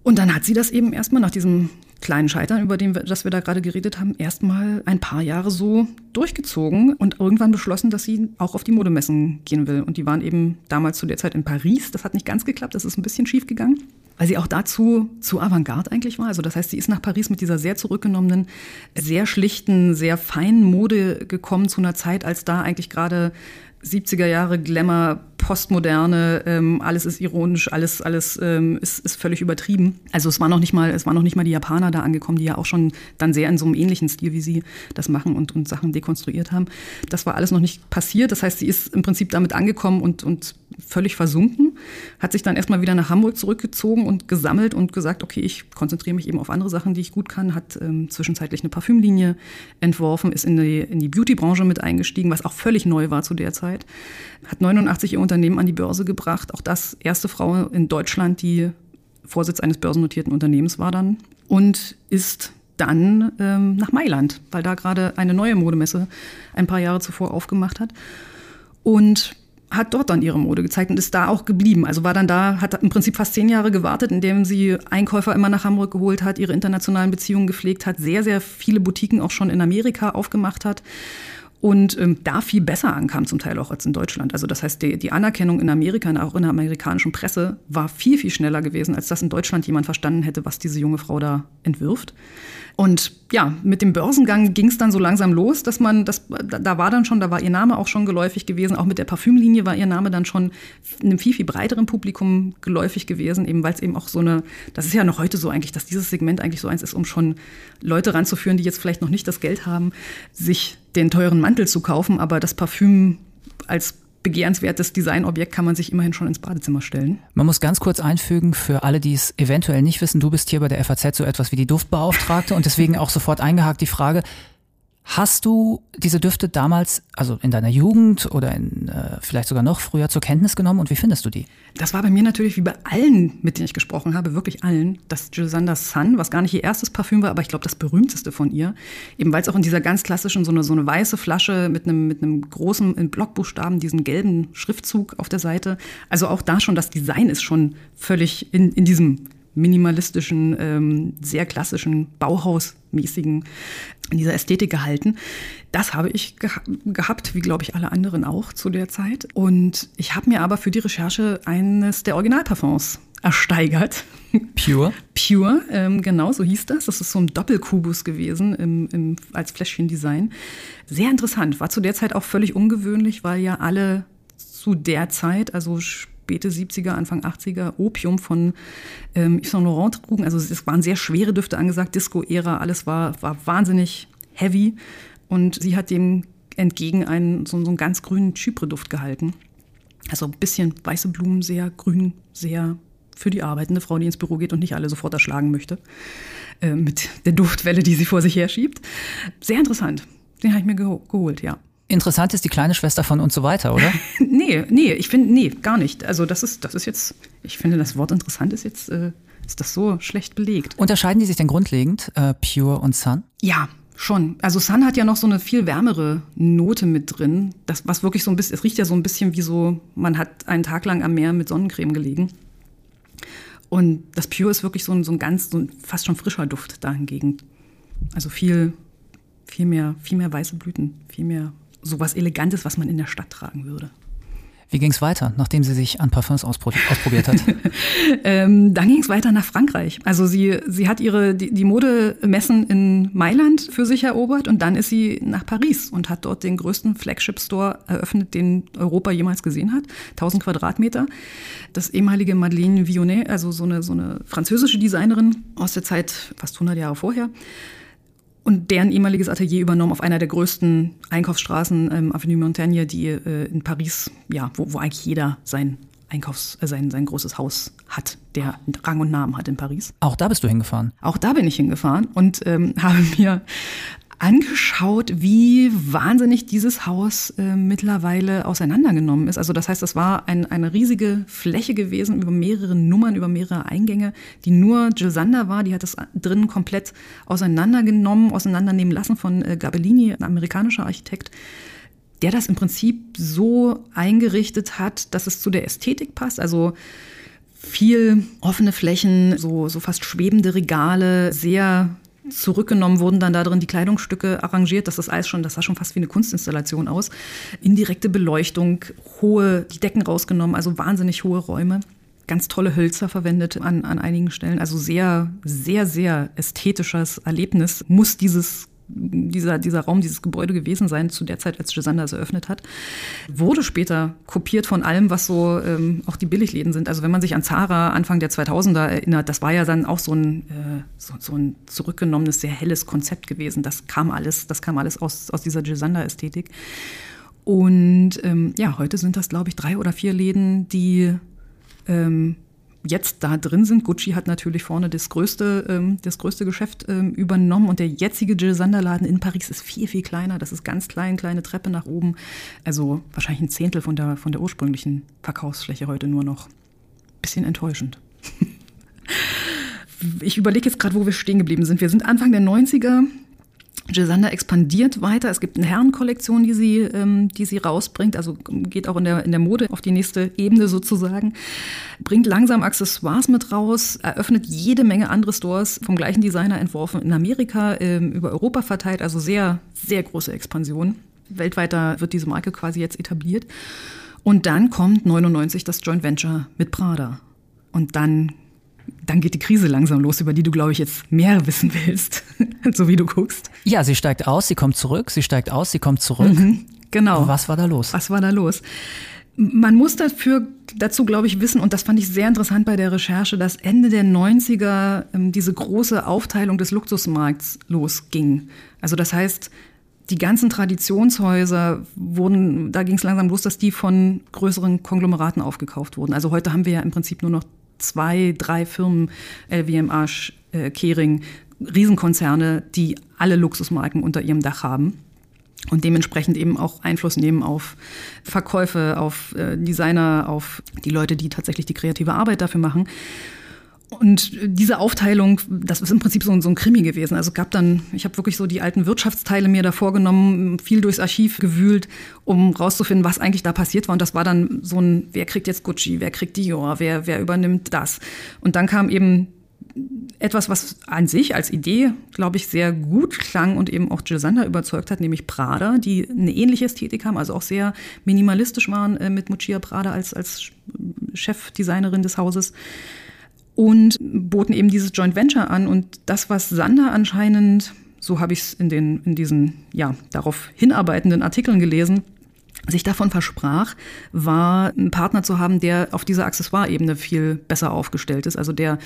Und dann hat sie das eben erstmal nach diesem kleinen Scheitern, über den wir, das wir da gerade geredet haben, erstmal ein paar Jahre so durchgezogen und irgendwann beschlossen, dass sie auch auf die Modemessen gehen will. Und die waren eben damals zu der Zeit in Paris. Das hat nicht ganz geklappt, das ist ein bisschen schief gegangen weil sie auch dazu zu Avantgarde eigentlich war. Also das heißt, sie ist nach Paris mit dieser sehr zurückgenommenen, sehr schlichten, sehr feinen Mode gekommen zu einer Zeit, als da eigentlich gerade 70er Jahre Glamour, Postmoderne, ähm, alles ist ironisch, alles, alles ähm, ist, ist völlig übertrieben. Also es war noch nicht mal, es waren noch nicht mal die Japaner da angekommen, die ja auch schon dann sehr in so einem ähnlichen Stil wie sie das machen und, und Sachen dekonstruiert haben. Das war alles noch nicht passiert. Das heißt, sie ist im Prinzip damit angekommen und, und völlig versunken, hat sich dann erstmal wieder nach Hamburg zurückgezogen und gesammelt und gesagt, okay, ich konzentriere mich eben auf andere Sachen, die ich gut kann, hat ähm, zwischenzeitlich eine Parfümlinie entworfen, ist in die, in die Beauty-Branche mit eingestiegen, was auch völlig neu war zu der Zeit, hat 89 ihr Unternehmen an die Börse gebracht, auch das erste Frau in Deutschland, die Vorsitz eines börsennotierten Unternehmens war dann und ist dann ähm, nach Mailand, weil da gerade eine neue Modemesse ein paar Jahre zuvor aufgemacht hat. Und hat dort dann ihre Mode gezeigt und ist da auch geblieben. Also war dann da, hat im Prinzip fast zehn Jahre gewartet, indem sie Einkäufer immer nach Hamburg geholt hat, ihre internationalen Beziehungen gepflegt hat, sehr, sehr viele Boutiquen auch schon in Amerika aufgemacht hat und ähm, da viel besser ankam, zum Teil auch als in Deutschland. Also das heißt, die, die Anerkennung in Amerika, auch in der amerikanischen Presse, war viel, viel schneller gewesen, als dass in Deutschland jemand verstanden hätte, was diese junge Frau da entwirft. Und ja, mit dem Börsengang ging es dann so langsam los, dass man, das, da war dann schon, da war ihr Name auch schon geläufig gewesen. Auch mit der Parfümlinie war ihr Name dann schon einem viel, viel breiteren Publikum geläufig gewesen, eben weil es eben auch so eine, das ist ja noch heute so eigentlich, dass dieses Segment eigentlich so eins ist, um schon Leute ranzuführen, die jetzt vielleicht noch nicht das Geld haben, sich den teuren Mantel zu kaufen, aber das Parfüm als begehrenswertes Designobjekt kann man sich immerhin schon ins Badezimmer stellen. Man muss ganz kurz einfügen, für alle, die es eventuell nicht wissen, du bist hier bei der FAZ so etwas wie die Duftbeauftragte und deswegen auch sofort eingehakt die Frage, Hast du diese Düfte damals, also in deiner Jugend oder in, äh, vielleicht sogar noch früher zur Kenntnis genommen und wie findest du die? Das war bei mir natürlich wie bei allen, mit denen ich gesprochen habe, wirklich allen, das Gisanda Sun, was gar nicht ihr erstes Parfüm war, aber ich glaube das berühmteste von ihr. Eben weil es auch in dieser ganz klassischen, so eine, so eine weiße Flasche mit einem, mit einem großen, in Blockbuchstaben, diesen gelben Schriftzug auf der Seite. Also auch da schon, das Design ist schon völlig in, in diesem minimalistischen, ähm, sehr klassischen, Bauhausmäßigen, in dieser Ästhetik gehalten. Das habe ich geha gehabt, wie glaube ich alle anderen auch zu der Zeit. Und ich habe mir aber für die Recherche eines der Originalparfums ersteigert. Pure? [laughs] Pure, ähm, genau, so hieß das. Das ist so ein Doppelkubus gewesen im, im, als Fläschchendesign. Sehr interessant, war zu der Zeit auch völlig ungewöhnlich, weil ja alle zu der Zeit, also späte 70er, Anfang 80er Opium von ähm, Yves Saint Laurent trugen. Also es waren sehr schwere Düfte angesagt, Disco-Ära, alles war, war wahnsinnig heavy. Und sie hat dem entgegen einen, so, so einen ganz grünen Chypre-Duft gehalten. Also ein bisschen weiße Blumen, sehr grün, sehr für die arbeitende Frau, die ins Büro geht und nicht alle sofort erschlagen möchte. Äh, mit der Duftwelle, die sie vor sich her schiebt. Sehr interessant. Den habe ich mir geholt, ja. Interessant ist die kleine Schwester von und so weiter, oder? [laughs] nee, nee, ich finde, nee, gar nicht. Also das ist, das ist jetzt, ich finde, das Wort interessant ist jetzt, äh, ist das so schlecht belegt. Unterscheiden die sich denn grundlegend, äh, Pure und Sun? Ja, schon. Also Sun hat ja noch so eine viel wärmere Note mit drin. Das, was wirklich so ein bisschen, es riecht ja so ein bisschen wie so, man hat einen Tag lang am Meer mit Sonnencreme gelegen. Und das Pure ist wirklich so ein, so ein ganz, so ein fast schon frischer Duft dahingegen. Also viel, viel mehr, viel mehr weiße Blüten, viel mehr sowas Elegantes, was man in der Stadt tragen würde. Wie ging es weiter, nachdem sie sich an Parfums ausprobiert hat? [laughs] ähm, dann ging es weiter nach Frankreich. Also sie, sie hat ihre die, die Modemessen in Mailand für sich erobert und dann ist sie nach Paris und hat dort den größten Flagship-Store eröffnet, den Europa jemals gesehen hat. 1000 Quadratmeter. Das ehemalige Madeleine Vionnet, also so eine, so eine französische Designerin aus der Zeit fast 100 Jahre vorher und deren ehemaliges Atelier übernommen auf einer der größten Einkaufsstraßen, ähm, Avenue Montaigne, die äh, in Paris, ja, wo, wo eigentlich jeder sein Einkaufs-, äh, sein, sein großes Haus hat, der Rang und Namen hat in Paris. Auch da bist du hingefahren? Auch da bin ich hingefahren und ähm, [laughs] habe mir angeschaut, wie wahnsinnig dieses Haus äh, mittlerweile auseinandergenommen ist. Also das heißt, das war ein, eine riesige Fläche gewesen über mehrere Nummern, über mehrere Eingänge, die nur Jill Sander war. Die hat das drinnen komplett auseinandergenommen, auseinandernehmen lassen von äh, Gabellini, ein amerikanischer Architekt der das im Prinzip so eingerichtet hat, dass es zu der Ästhetik passt. Also viel offene Flächen, so, so fast schwebende Regale, sehr zurückgenommen wurden dann da drin die Kleidungsstücke arrangiert. Das ist alles schon, das sah schon fast wie eine Kunstinstallation aus. Indirekte Beleuchtung, hohe, die Decken rausgenommen, also wahnsinnig hohe Räume. Ganz tolle Hölzer verwendet an, an einigen Stellen. Also sehr, sehr, sehr ästhetisches Erlebnis muss dieses dieser, dieser Raum, dieses Gebäude gewesen sein, zu der Zeit, als Gisander es eröffnet hat. Wurde später kopiert von allem, was so ähm, auch die Billigläden sind. Also wenn man sich an Zara Anfang der 2000er erinnert, das war ja dann auch so ein, äh, so, so, ein zurückgenommenes, sehr helles Konzept gewesen. Das kam alles, das kam alles aus, aus dieser Gisander-Ästhetik. Und ähm, ja, heute sind das, glaube ich, drei oder vier Läden, die ähm, jetzt da drin sind. Gucci hat natürlich vorne das größte, ähm, das größte Geschäft ähm, übernommen und der jetzige Jill Sander Laden in Paris ist viel, viel kleiner. Das ist ganz klein, kleine Treppe nach oben. Also wahrscheinlich ein Zehntel von der, von der ursprünglichen Verkaufsfläche heute nur noch. Bisschen enttäuschend. [laughs] ich überlege jetzt gerade, wo wir stehen geblieben sind. Wir sind Anfang der 90er. Gisander expandiert weiter. Es gibt eine Herrenkollektion, die sie, ähm, die sie rausbringt, also geht auch in der, in der Mode auf die nächste Ebene sozusagen. Bringt langsam Accessoires mit raus, eröffnet jede Menge andere Stores vom gleichen Designer entworfen in Amerika, ähm, über Europa verteilt, also sehr, sehr große Expansion. weltweiter wird diese Marke quasi jetzt etabliert. Und dann kommt 99 das Joint Venture mit Prada. Und dann, dann geht die Krise langsam los, über die du, glaube ich, jetzt mehr wissen willst, [laughs] so wie du guckst. Ja, sie steigt aus, sie kommt zurück, sie steigt aus, sie kommt zurück. Mhm, genau. Was war da los? Was war da los? Man muss dafür dazu, glaube ich, wissen, und das fand ich sehr interessant bei der Recherche, dass Ende der 90er ähm, diese große Aufteilung des Luxusmarkts losging. Also das heißt, die ganzen Traditionshäuser wurden, da ging es langsam los, dass die von größeren Konglomeraten aufgekauft wurden. Also heute haben wir ja im Prinzip nur noch zwei, drei Firmen, LVMH, äh, Kering, Riesenkonzerne, die alle Luxusmarken unter ihrem Dach haben und dementsprechend eben auch Einfluss nehmen auf Verkäufe, auf äh, Designer, auf die Leute, die tatsächlich die kreative Arbeit dafür machen. Und diese Aufteilung, das ist im Prinzip so ein, so ein Krimi gewesen. Also gab dann, ich habe wirklich so die alten Wirtschaftsteile mir da vorgenommen, viel durchs Archiv gewühlt, um rauszufinden, was eigentlich da passiert war. Und das war dann so ein, wer kriegt jetzt Gucci, wer kriegt Dior, wer, wer übernimmt das. Und dann kam eben etwas, was an sich als Idee, glaube ich, sehr gut klang und eben auch Jill überzeugt hat, nämlich Prada, die eine ähnliche Ästhetik haben, also auch sehr minimalistisch waren äh, mit Mucia Prada als, als Chefdesignerin des Hauses und boten eben dieses Joint Venture an. Und das, was Sander anscheinend, so habe ich es in, den, in diesen ja, darauf hinarbeitenden Artikeln gelesen, sich davon versprach, war ein Partner zu haben, der auf dieser Accessoire-Ebene viel besser aufgestellt ist. Also der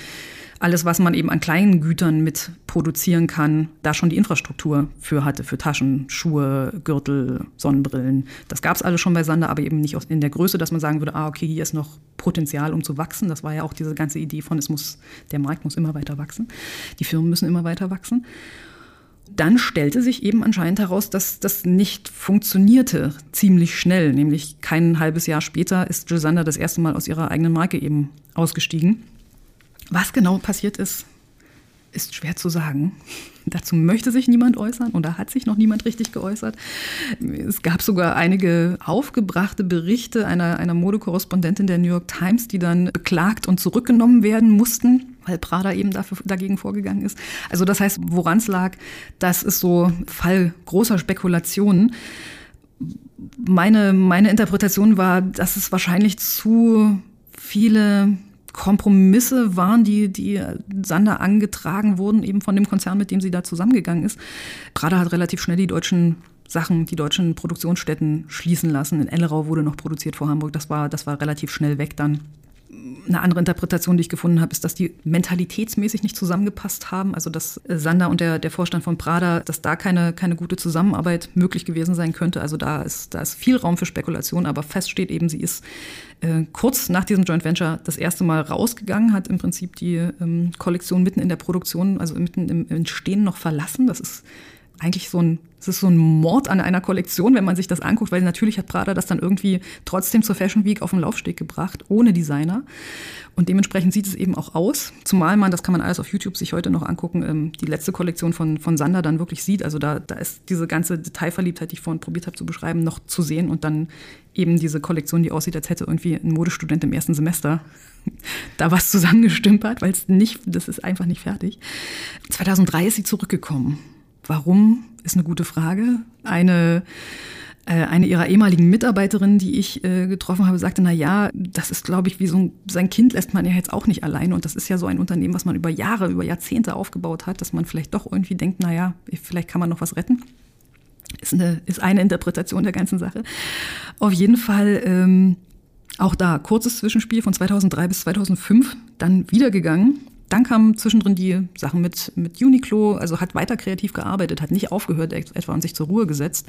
alles, was man eben an kleinen Gütern mit produzieren kann, da schon die Infrastruktur für hatte, für Taschen, Schuhe, Gürtel, Sonnenbrillen. Das gab es alles schon bei Sander, aber eben nicht in der Größe, dass man sagen würde, ah, okay, hier ist noch Potenzial, um zu wachsen. Das war ja auch diese ganze Idee von, es muss, der Markt muss immer weiter wachsen. Die Firmen müssen immer weiter wachsen. Dann stellte sich eben anscheinend heraus, dass das nicht funktionierte ziemlich schnell. Nämlich kein halbes Jahr später ist Jill Sander das erste Mal aus ihrer eigenen Marke eben ausgestiegen. Was genau passiert ist, ist schwer zu sagen. [laughs] Dazu möchte sich niemand äußern und da hat sich noch niemand richtig geäußert. Es gab sogar einige aufgebrachte Berichte einer, einer Modekorrespondentin der New York Times, die dann beklagt und zurückgenommen werden mussten, weil Prada eben dafür, dagegen vorgegangen ist. Also das heißt, woran es lag, das ist so Fall großer Spekulationen. Meine, meine Interpretation war, dass es wahrscheinlich zu viele Kompromisse waren, die, die Sander angetragen wurden, eben von dem Konzern, mit dem sie da zusammengegangen ist. Prada hat relativ schnell die deutschen Sachen, die deutschen Produktionsstätten schließen lassen. In Ellerau wurde noch produziert vor Hamburg. Das war, das war relativ schnell weg dann eine andere Interpretation, die ich gefunden habe, ist, dass die mentalitätsmäßig nicht zusammengepasst haben. Also dass Sander und der, der Vorstand von Prada, dass da keine, keine gute Zusammenarbeit möglich gewesen sein könnte. Also da ist, da ist viel Raum für Spekulation, aber fest steht eben, sie ist äh, kurz nach diesem Joint Venture das erste Mal rausgegangen, hat im Prinzip die ähm, Kollektion mitten in der Produktion, also mitten im Entstehen noch verlassen. Das ist eigentlich so ein, es ist so ein Mord an einer Kollektion, wenn man sich das anguckt, weil natürlich hat Prada das dann irgendwie trotzdem zur Fashion Week auf den Laufsteg gebracht, ohne Designer. Und dementsprechend sieht es eben auch aus. Zumal man, das kann man alles auf YouTube sich heute noch angucken, ähm, die letzte Kollektion von, von Sander dann wirklich sieht. Also da, da ist diese ganze Detailverliebtheit, die ich vorhin probiert habe zu beschreiben, noch zu sehen und dann eben diese Kollektion, die aussieht, als hätte irgendwie ein Modestudent im ersten Semester [laughs] da was zusammengestümpert, weil es nicht, das ist einfach nicht fertig. 2003 ist sie zurückgekommen Warum ist eine gute Frage. Eine äh, eine ihrer ehemaligen Mitarbeiterinnen, die ich äh, getroffen habe, sagte, na ja, das ist, glaube ich, wie so ein, sein Kind lässt man ja jetzt auch nicht alleine. Und das ist ja so ein Unternehmen, was man über Jahre, über Jahrzehnte aufgebaut hat, dass man vielleicht doch irgendwie denkt, na ja, vielleicht kann man noch was retten. Ist eine, ist eine Interpretation der ganzen Sache. Auf jeden Fall ähm, auch da kurzes Zwischenspiel von 2003 bis 2005, dann wiedergegangen dann kamen zwischendrin die Sachen mit, mit Uniqlo, also hat weiter kreativ gearbeitet, hat nicht aufgehört etwa und sich zur Ruhe gesetzt.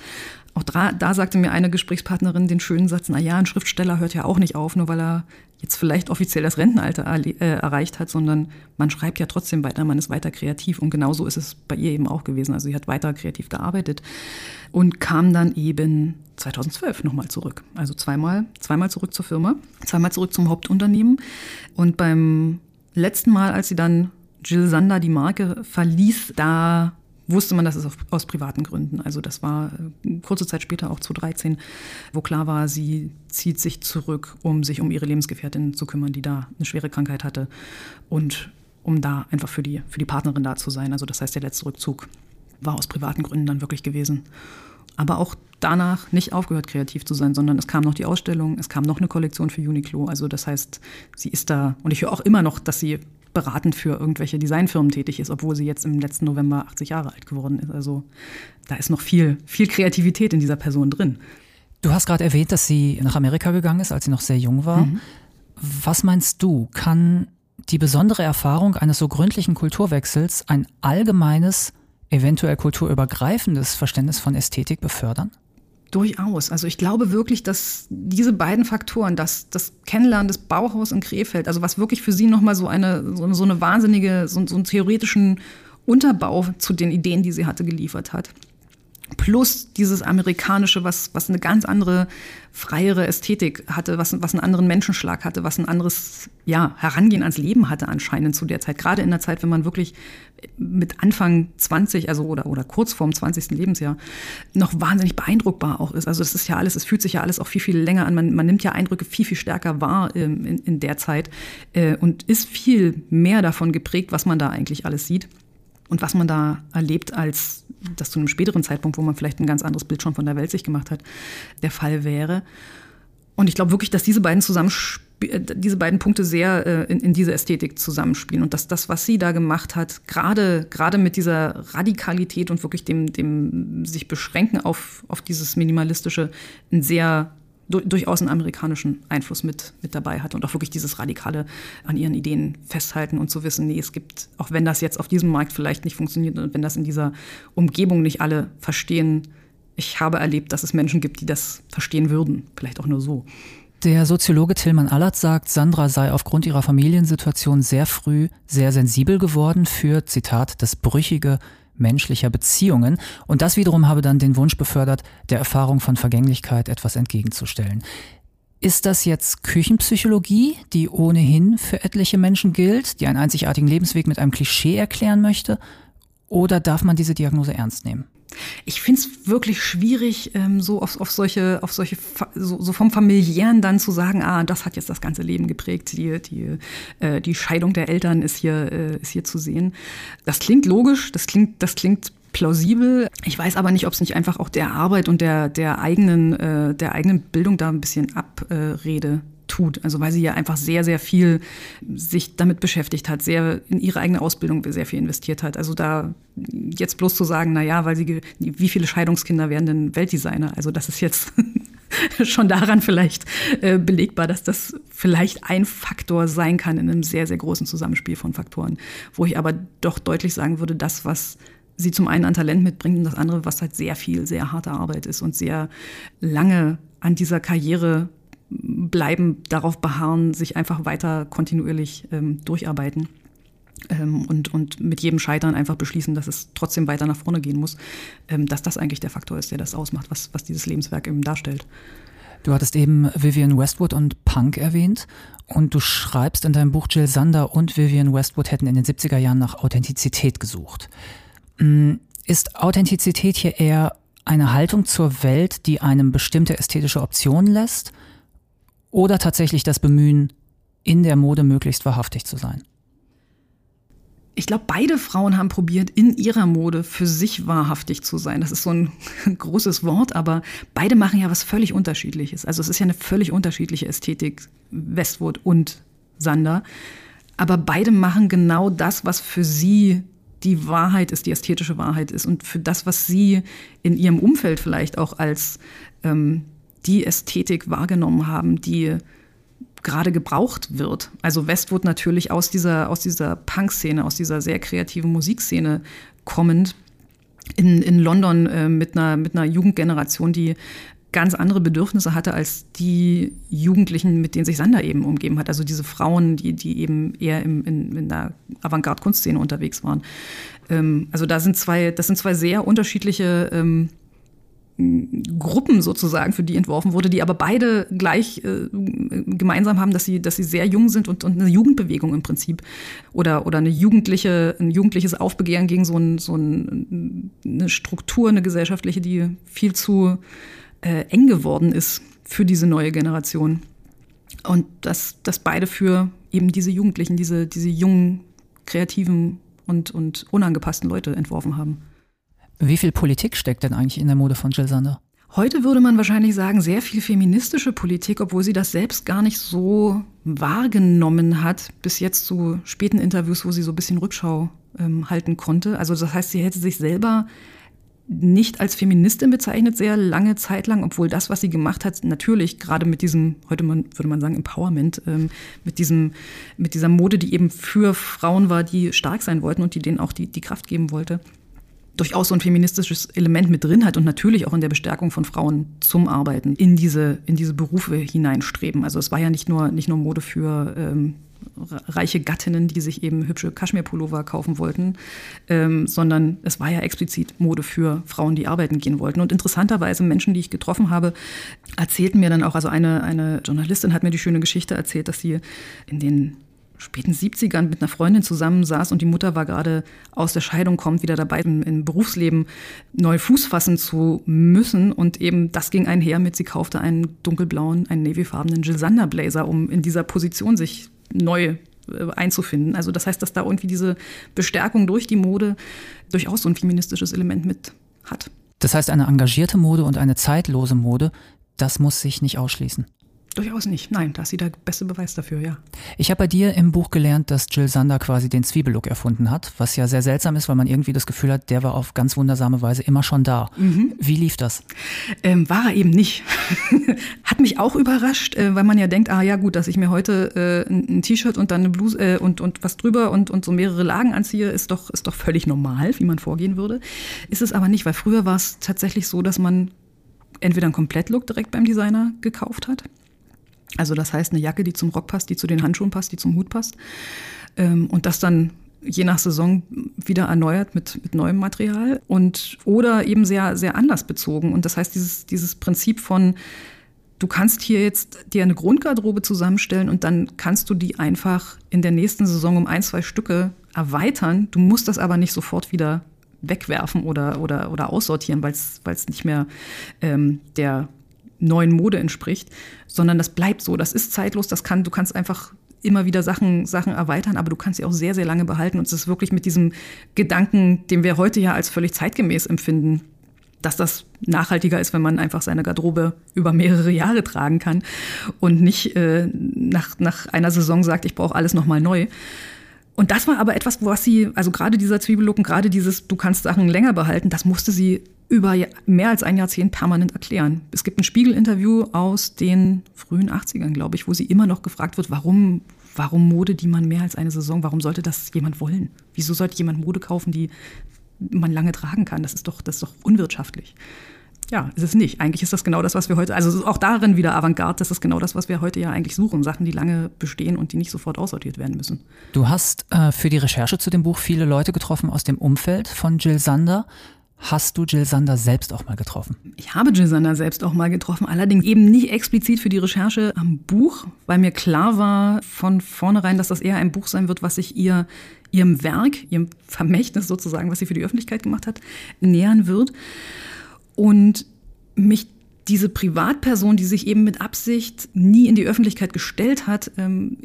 Auch da, da sagte mir eine Gesprächspartnerin den schönen Satz, na ja, ein Schriftsteller hört ja auch nicht auf, nur weil er jetzt vielleicht offiziell das Rentenalter äh, erreicht hat, sondern man schreibt ja trotzdem weiter, man ist weiter kreativ und genauso ist es bei ihr eben auch gewesen. Also sie hat weiter kreativ gearbeitet und kam dann eben 2012 nochmal zurück. Also zweimal, zweimal zurück zur Firma, zweimal zurück zum Hauptunternehmen und beim letzten Mal, als sie dann Jill Sander die Marke verließ, da wusste man, dass es aus privaten Gründen. Also das war äh, kurze Zeit später, auch 2013, wo klar war, sie zieht sich zurück, um sich um ihre Lebensgefährtin zu kümmern, die da eine schwere Krankheit hatte und um da einfach für die, für die Partnerin da zu sein. Also das heißt, der letzte Rückzug war aus privaten Gründen dann wirklich gewesen. Aber auch danach nicht aufgehört, kreativ zu sein, sondern es kam noch die Ausstellung, es kam noch eine Kollektion für Uniqlo. Also das heißt, sie ist da, und ich höre auch immer noch, dass sie beratend für irgendwelche Designfirmen tätig ist, obwohl sie jetzt im letzten November 80 Jahre alt geworden ist. Also da ist noch viel, viel Kreativität in dieser Person drin. Du hast gerade erwähnt, dass sie nach Amerika gegangen ist, als sie noch sehr jung war. Mhm. Was meinst du, kann die besondere Erfahrung eines so gründlichen Kulturwechsels ein allgemeines, eventuell kulturübergreifendes Verständnis von Ästhetik befördern? Durchaus. Also ich glaube wirklich, dass diese beiden Faktoren, das, das Kennenlernen des Bauhaus in Krefeld, also was wirklich für sie nochmal so eine, so, so eine wahnsinnige, so, so einen theoretischen Unterbau zu den Ideen, die sie hatte, geliefert hat plus dieses amerikanische, was, was eine ganz andere, freiere Ästhetik hatte, was, was einen anderen Menschenschlag hatte, was ein anderes ja, Herangehen ans Leben hatte anscheinend zu der Zeit. Gerade in der Zeit, wenn man wirklich mit Anfang 20, also oder, oder kurz vorm 20. Lebensjahr, noch wahnsinnig beeindruckbar auch ist. Also das ist ja alles, es fühlt sich ja alles auch viel, viel länger an. Man, man nimmt ja Eindrücke viel, viel stärker wahr ähm, in, in der Zeit äh, und ist viel mehr davon geprägt, was man da eigentlich alles sieht und was man da erlebt, als das zu einem späteren Zeitpunkt, wo man vielleicht ein ganz anderes Bild schon von der Welt sich gemacht hat, der Fall wäre. Und ich glaube wirklich, dass diese beiden äh, diese beiden Punkte sehr äh, in, in diese Ästhetik zusammenspielen und dass das, was sie da gemacht hat, gerade gerade mit dieser Radikalität und wirklich dem dem sich beschränken auf auf dieses minimalistische, ein sehr durchaus einen amerikanischen Einfluss mit, mit dabei hat und auch wirklich dieses Radikale an ihren Ideen festhalten und zu wissen, nee, es gibt, auch wenn das jetzt auf diesem Markt vielleicht nicht funktioniert und wenn das in dieser Umgebung nicht alle verstehen, ich habe erlebt, dass es Menschen gibt, die das verstehen würden, vielleicht auch nur so. Der Soziologe Tillmann Allert sagt, Sandra sei aufgrund ihrer Familiensituation sehr früh sehr sensibel geworden für, Zitat, das brüchige menschlicher Beziehungen. Und das wiederum habe dann den Wunsch befördert, der Erfahrung von Vergänglichkeit etwas entgegenzustellen. Ist das jetzt Küchenpsychologie, die ohnehin für etliche Menschen gilt, die einen einzigartigen Lebensweg mit einem Klischee erklären möchte? Oder darf man diese Diagnose ernst nehmen? Ich finde es wirklich schwierig, ähm, so auf, auf solche, auf solche so, so, vom familiären dann zu sagen, ah, das hat jetzt das ganze Leben geprägt. Die, die, äh, die Scheidung der Eltern ist hier, äh, ist hier zu sehen. Das klingt logisch, das klingt, das klingt plausibel. Ich weiß aber nicht, ob es nicht einfach auch der Arbeit und der, der, eigenen, äh, der eigenen Bildung da ein bisschen abrede tut. Also weil sie ja einfach sehr, sehr viel sich damit beschäftigt hat, sehr in ihre eigene Ausbildung sehr viel investiert hat. Also da jetzt bloß zu sagen, na ja, weil sie, wie viele Scheidungskinder werden denn Weltdesigner? Also das ist jetzt [laughs] schon daran vielleicht äh, belegbar, dass das vielleicht ein Faktor sein kann in einem sehr, sehr großen Zusammenspiel von Faktoren. Wo ich aber doch deutlich sagen würde, das, was sie zum einen an Talent mitbringt und das andere, was halt sehr viel, sehr harte Arbeit ist und sehr lange an dieser Karriere bleiben, darauf beharren, sich einfach weiter kontinuierlich ähm, durcharbeiten ähm, und, und mit jedem Scheitern einfach beschließen, dass es trotzdem weiter nach vorne gehen muss, ähm, dass das eigentlich der Faktor ist, der das ausmacht, was, was dieses Lebenswerk eben darstellt. Du hattest eben Vivian Westwood und Punk erwähnt und du schreibst in deinem Buch, Jill Sander und Vivian Westwood hätten in den 70er Jahren nach Authentizität gesucht. Mm, ist Authentizität hier eher eine Haltung zur Welt, die einem bestimmte ästhetische Optionen lässt – oder tatsächlich das Bemühen, in der Mode möglichst wahrhaftig zu sein? Ich glaube, beide Frauen haben probiert, in ihrer Mode für sich wahrhaftig zu sein. Das ist so ein [laughs] großes Wort, aber beide machen ja was völlig Unterschiedliches. Also es ist ja eine völlig unterschiedliche Ästhetik, Westwood und Sander. Aber beide machen genau das, was für sie die Wahrheit ist, die ästhetische Wahrheit ist und für das, was sie in ihrem Umfeld vielleicht auch als ähm, die Ästhetik wahrgenommen haben, die gerade gebraucht wird. Also Westwood natürlich aus dieser, aus dieser Punk-Szene, aus dieser sehr kreativen Musikszene kommend, in, in London äh, mit, einer, mit einer Jugendgeneration, die ganz andere Bedürfnisse hatte als die Jugendlichen, mit denen sich Sander eben umgeben hat. Also diese Frauen, die, die eben eher im, in, in der Avantgarde-Kunstszene unterwegs waren. Ähm, also da sind zwei, das sind zwei sehr unterschiedliche ähm, Gruppen sozusagen, für die entworfen wurde, die aber beide gleich äh, gemeinsam haben, dass sie, dass sie sehr jung sind und, und eine Jugendbewegung im Prinzip oder, oder eine jugendliche, ein jugendliches Aufbegehren gegen so, ein, so ein, eine Struktur, eine gesellschaftliche, die viel zu äh, eng geworden ist für diese neue Generation. Und dass, dass beide für eben diese Jugendlichen, diese, diese jungen, kreativen und, und unangepassten Leute entworfen haben. Wie viel Politik steckt denn eigentlich in der Mode von Jill Sander? Heute würde man wahrscheinlich sagen, sehr viel feministische Politik, obwohl sie das selbst gar nicht so wahrgenommen hat, bis jetzt zu späten Interviews, wo sie so ein bisschen Rückschau ähm, halten konnte. Also das heißt, sie hätte sich selber nicht als Feministin bezeichnet, sehr lange Zeit lang, obwohl das, was sie gemacht hat, natürlich gerade mit diesem, heute man, würde man sagen, Empowerment, ähm, mit, diesem, mit dieser Mode, die eben für Frauen war, die stark sein wollten und die denen auch die, die Kraft geben wollte, durchaus so ein feministisches Element mit drin hat und natürlich auch in der Bestärkung von Frauen zum Arbeiten in diese, in diese Berufe hineinstreben. Also es war ja nicht nur, nicht nur Mode für ähm, reiche Gattinnen, die sich eben hübsche Kaschmirpullover kaufen wollten, ähm, sondern es war ja explizit Mode für Frauen, die arbeiten gehen wollten. Und interessanterweise Menschen, die ich getroffen habe, erzählten mir dann auch, also eine, eine Journalistin hat mir die schöne Geschichte erzählt, dass sie in den späten 70ern mit einer Freundin zusammensaß und die Mutter war gerade aus der Scheidung, kommt wieder dabei, im, im, Berufsleben neu Fuß fassen zu müssen. Und eben das ging einher mit, sie kaufte einen dunkelblauen, einen navyfarbenen Jill Sander Blazer, um in dieser Position sich neu äh, einzufinden. Also das heißt, dass da irgendwie diese Bestärkung durch die Mode durchaus so ein feministisches Element mit hat. Das heißt, eine engagierte Mode und eine zeitlose Mode, das muss sich nicht ausschließen. Durchaus nicht. Nein, da ist der beste Beweis dafür, ja. Ich habe bei dir im Buch gelernt, dass Jill Sander quasi den Zwiebellook erfunden hat, was ja sehr seltsam ist, weil man irgendwie das Gefühl hat, der war auf ganz wundersame Weise immer schon da. Mhm. Wie lief das? Ähm, war er eben nicht. [laughs] hat mich auch überrascht, äh, weil man ja denkt, ah ja gut, dass ich mir heute äh, ein T-Shirt und dann eine Bluse äh, und, und was drüber und, und so mehrere Lagen anziehe, ist doch, ist doch völlig normal, wie man vorgehen würde. Ist es aber nicht, weil früher war es tatsächlich so, dass man entweder einen Komplettlook direkt beim Designer gekauft hat also das heißt eine Jacke, die zum Rock passt, die zu den Handschuhen passt, die zum Hut passt. Ähm, und das dann je nach Saison wieder erneuert mit, mit neuem Material und oder eben sehr, sehr anlassbezogen. Und das heißt, dieses, dieses Prinzip von, du kannst hier jetzt dir eine Grundgarderobe zusammenstellen und dann kannst du die einfach in der nächsten Saison um ein, zwei Stücke erweitern. Du musst das aber nicht sofort wieder wegwerfen oder, oder, oder aussortieren, weil es nicht mehr ähm, der neuen Mode entspricht, sondern das bleibt so, das ist zeitlos, das kann, du kannst einfach immer wieder Sachen, Sachen erweitern, aber du kannst sie auch sehr, sehr lange behalten. Und es ist wirklich mit diesem Gedanken, den wir heute ja als völlig zeitgemäß empfinden, dass das nachhaltiger ist, wenn man einfach seine Garderobe über mehrere Jahre tragen kann und nicht äh, nach, nach einer Saison sagt, ich brauche alles nochmal neu. Und das war aber etwas, was sie, also gerade dieser Zwiebellook, gerade dieses, du kannst Sachen länger behalten, das musste sie über mehr als ein Jahrzehnt permanent erklären. Es gibt ein Spiegel-Interview aus den frühen 80ern, glaube ich, wo sie immer noch gefragt wird, warum, warum Mode, die man mehr als eine Saison, warum sollte das jemand wollen? Wieso sollte jemand Mode kaufen, die man lange tragen kann? Das ist doch, das ist doch unwirtschaftlich. Ja, ist es nicht. Eigentlich ist das genau das, was wir heute, also auch darin wieder Avantgarde, das ist genau das, was wir heute ja eigentlich suchen. Sachen, die lange bestehen und die nicht sofort aussortiert werden müssen. Du hast äh, für die Recherche zu dem Buch viele Leute getroffen aus dem Umfeld von Jill Sander. Hast du Jill Sander selbst auch mal getroffen? Ich habe Jill Sander selbst auch mal getroffen, allerdings eben nicht explizit für die Recherche am Buch, weil mir klar war von vornherein, dass das eher ein Buch sein wird, was sich ihr ihrem Werk, ihrem Vermächtnis sozusagen, was sie für die Öffentlichkeit gemacht hat, nähern wird. Und mich diese Privatperson, die sich eben mit Absicht nie in die Öffentlichkeit gestellt hat, ähm,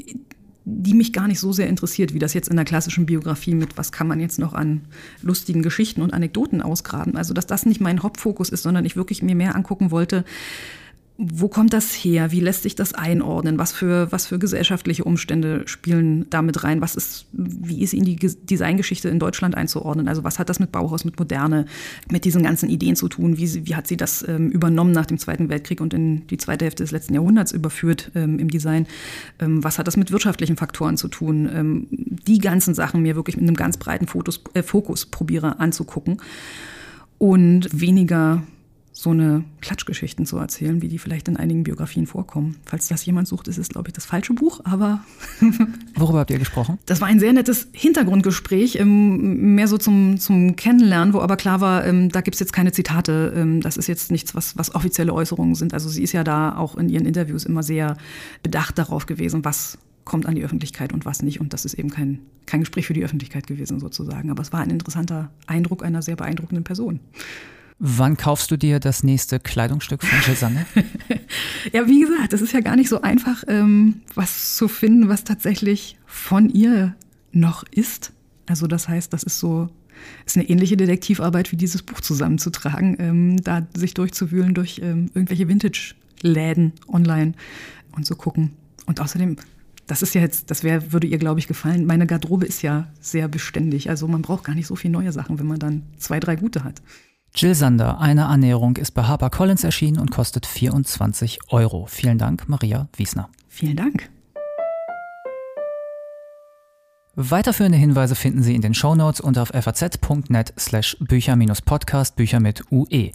die mich gar nicht so sehr interessiert, wie das jetzt in der klassischen Biografie mit, was kann man jetzt noch an lustigen Geschichten und Anekdoten ausgraben. Also, dass das nicht mein Hauptfokus ist, sondern ich wirklich mir mehr angucken wollte, wo kommt das her? Wie lässt sich das einordnen? Was für, was für gesellschaftliche Umstände spielen damit rein? Was ist, wie ist Ihnen die Designgeschichte in Deutschland einzuordnen? Also was hat das mit Bauhaus, mit Moderne, mit diesen ganzen Ideen zu tun? Wie, wie hat sie das ähm, übernommen nach dem Zweiten Weltkrieg und in die zweite Hälfte des letzten Jahrhunderts überführt ähm, im Design? Ähm, was hat das mit wirtschaftlichen Faktoren zu tun? Ähm, die ganzen Sachen mir wirklich mit einem ganz breiten Fokus, äh, Fokus probiere anzugucken und weniger so eine Klatschgeschichten zu erzählen, wie die vielleicht in einigen Biografien vorkommen. Falls das jemand sucht, ist es, glaube ich, das falsche Buch, aber. [laughs] Worüber habt ihr gesprochen? Das war ein sehr nettes Hintergrundgespräch, ähm, mehr so zum, zum Kennenlernen, wo aber klar war, ähm, da gibt es jetzt keine Zitate. Ähm, das ist jetzt nichts, was, was offizielle Äußerungen sind. Also sie ist ja da auch in ihren Interviews immer sehr bedacht darauf gewesen, was kommt an die Öffentlichkeit und was nicht. Und das ist eben kein, kein Gespräch für die Öffentlichkeit gewesen, sozusagen. Aber es war ein interessanter Eindruck einer sehr beeindruckenden Person. Wann kaufst du dir das nächste Kleidungsstück von Gisanne? [laughs] ja, wie gesagt, es ist ja gar nicht so einfach, ähm, was zu finden, was tatsächlich von ihr noch ist. Also das heißt, das ist so ist eine ähnliche Detektivarbeit wie dieses Buch zusammenzutragen, ähm, da sich durchzuwühlen durch ähm, irgendwelche Vintage-Läden online und zu gucken. Und außerdem, das ist ja jetzt, das wär, würde ihr, glaube ich, gefallen. Meine Garderobe ist ja sehr beständig. Also man braucht gar nicht so viele neue Sachen, wenn man dann zwei, drei gute hat. Jill Sander, eine Annäherung ist bei HarperCollins erschienen und kostet 24 Euro. Vielen Dank, Maria Wiesner. Vielen Dank. Weiterführende Hinweise finden Sie in den Shownotes und auf faz.net slash Bücher-Podcast Bücher mit UE.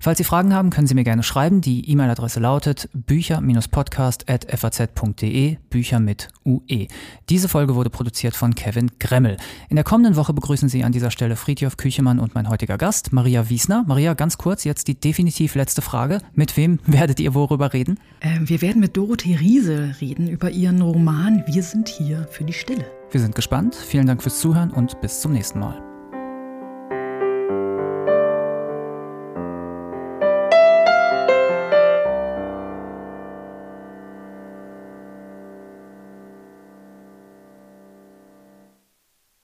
Falls Sie Fragen haben, können Sie mir gerne schreiben. Die E-Mail-Adresse lautet bücher-podcast.faz.de, Bücher mit UE. Diese Folge wurde produziert von Kevin Gremmel. In der kommenden Woche begrüßen Sie an dieser Stelle Friedhof Küchemann und mein heutiger Gast, Maria Wiesner. Maria, ganz kurz, jetzt die definitiv letzte Frage. Mit wem [laughs] werdet ihr worüber reden? Äh, wir werden mit Dorothee Riese reden über ihren Roman Wir sind hier für die Stille. Wir sind gespannt. Vielen Dank fürs Zuhören und bis zum nächsten Mal.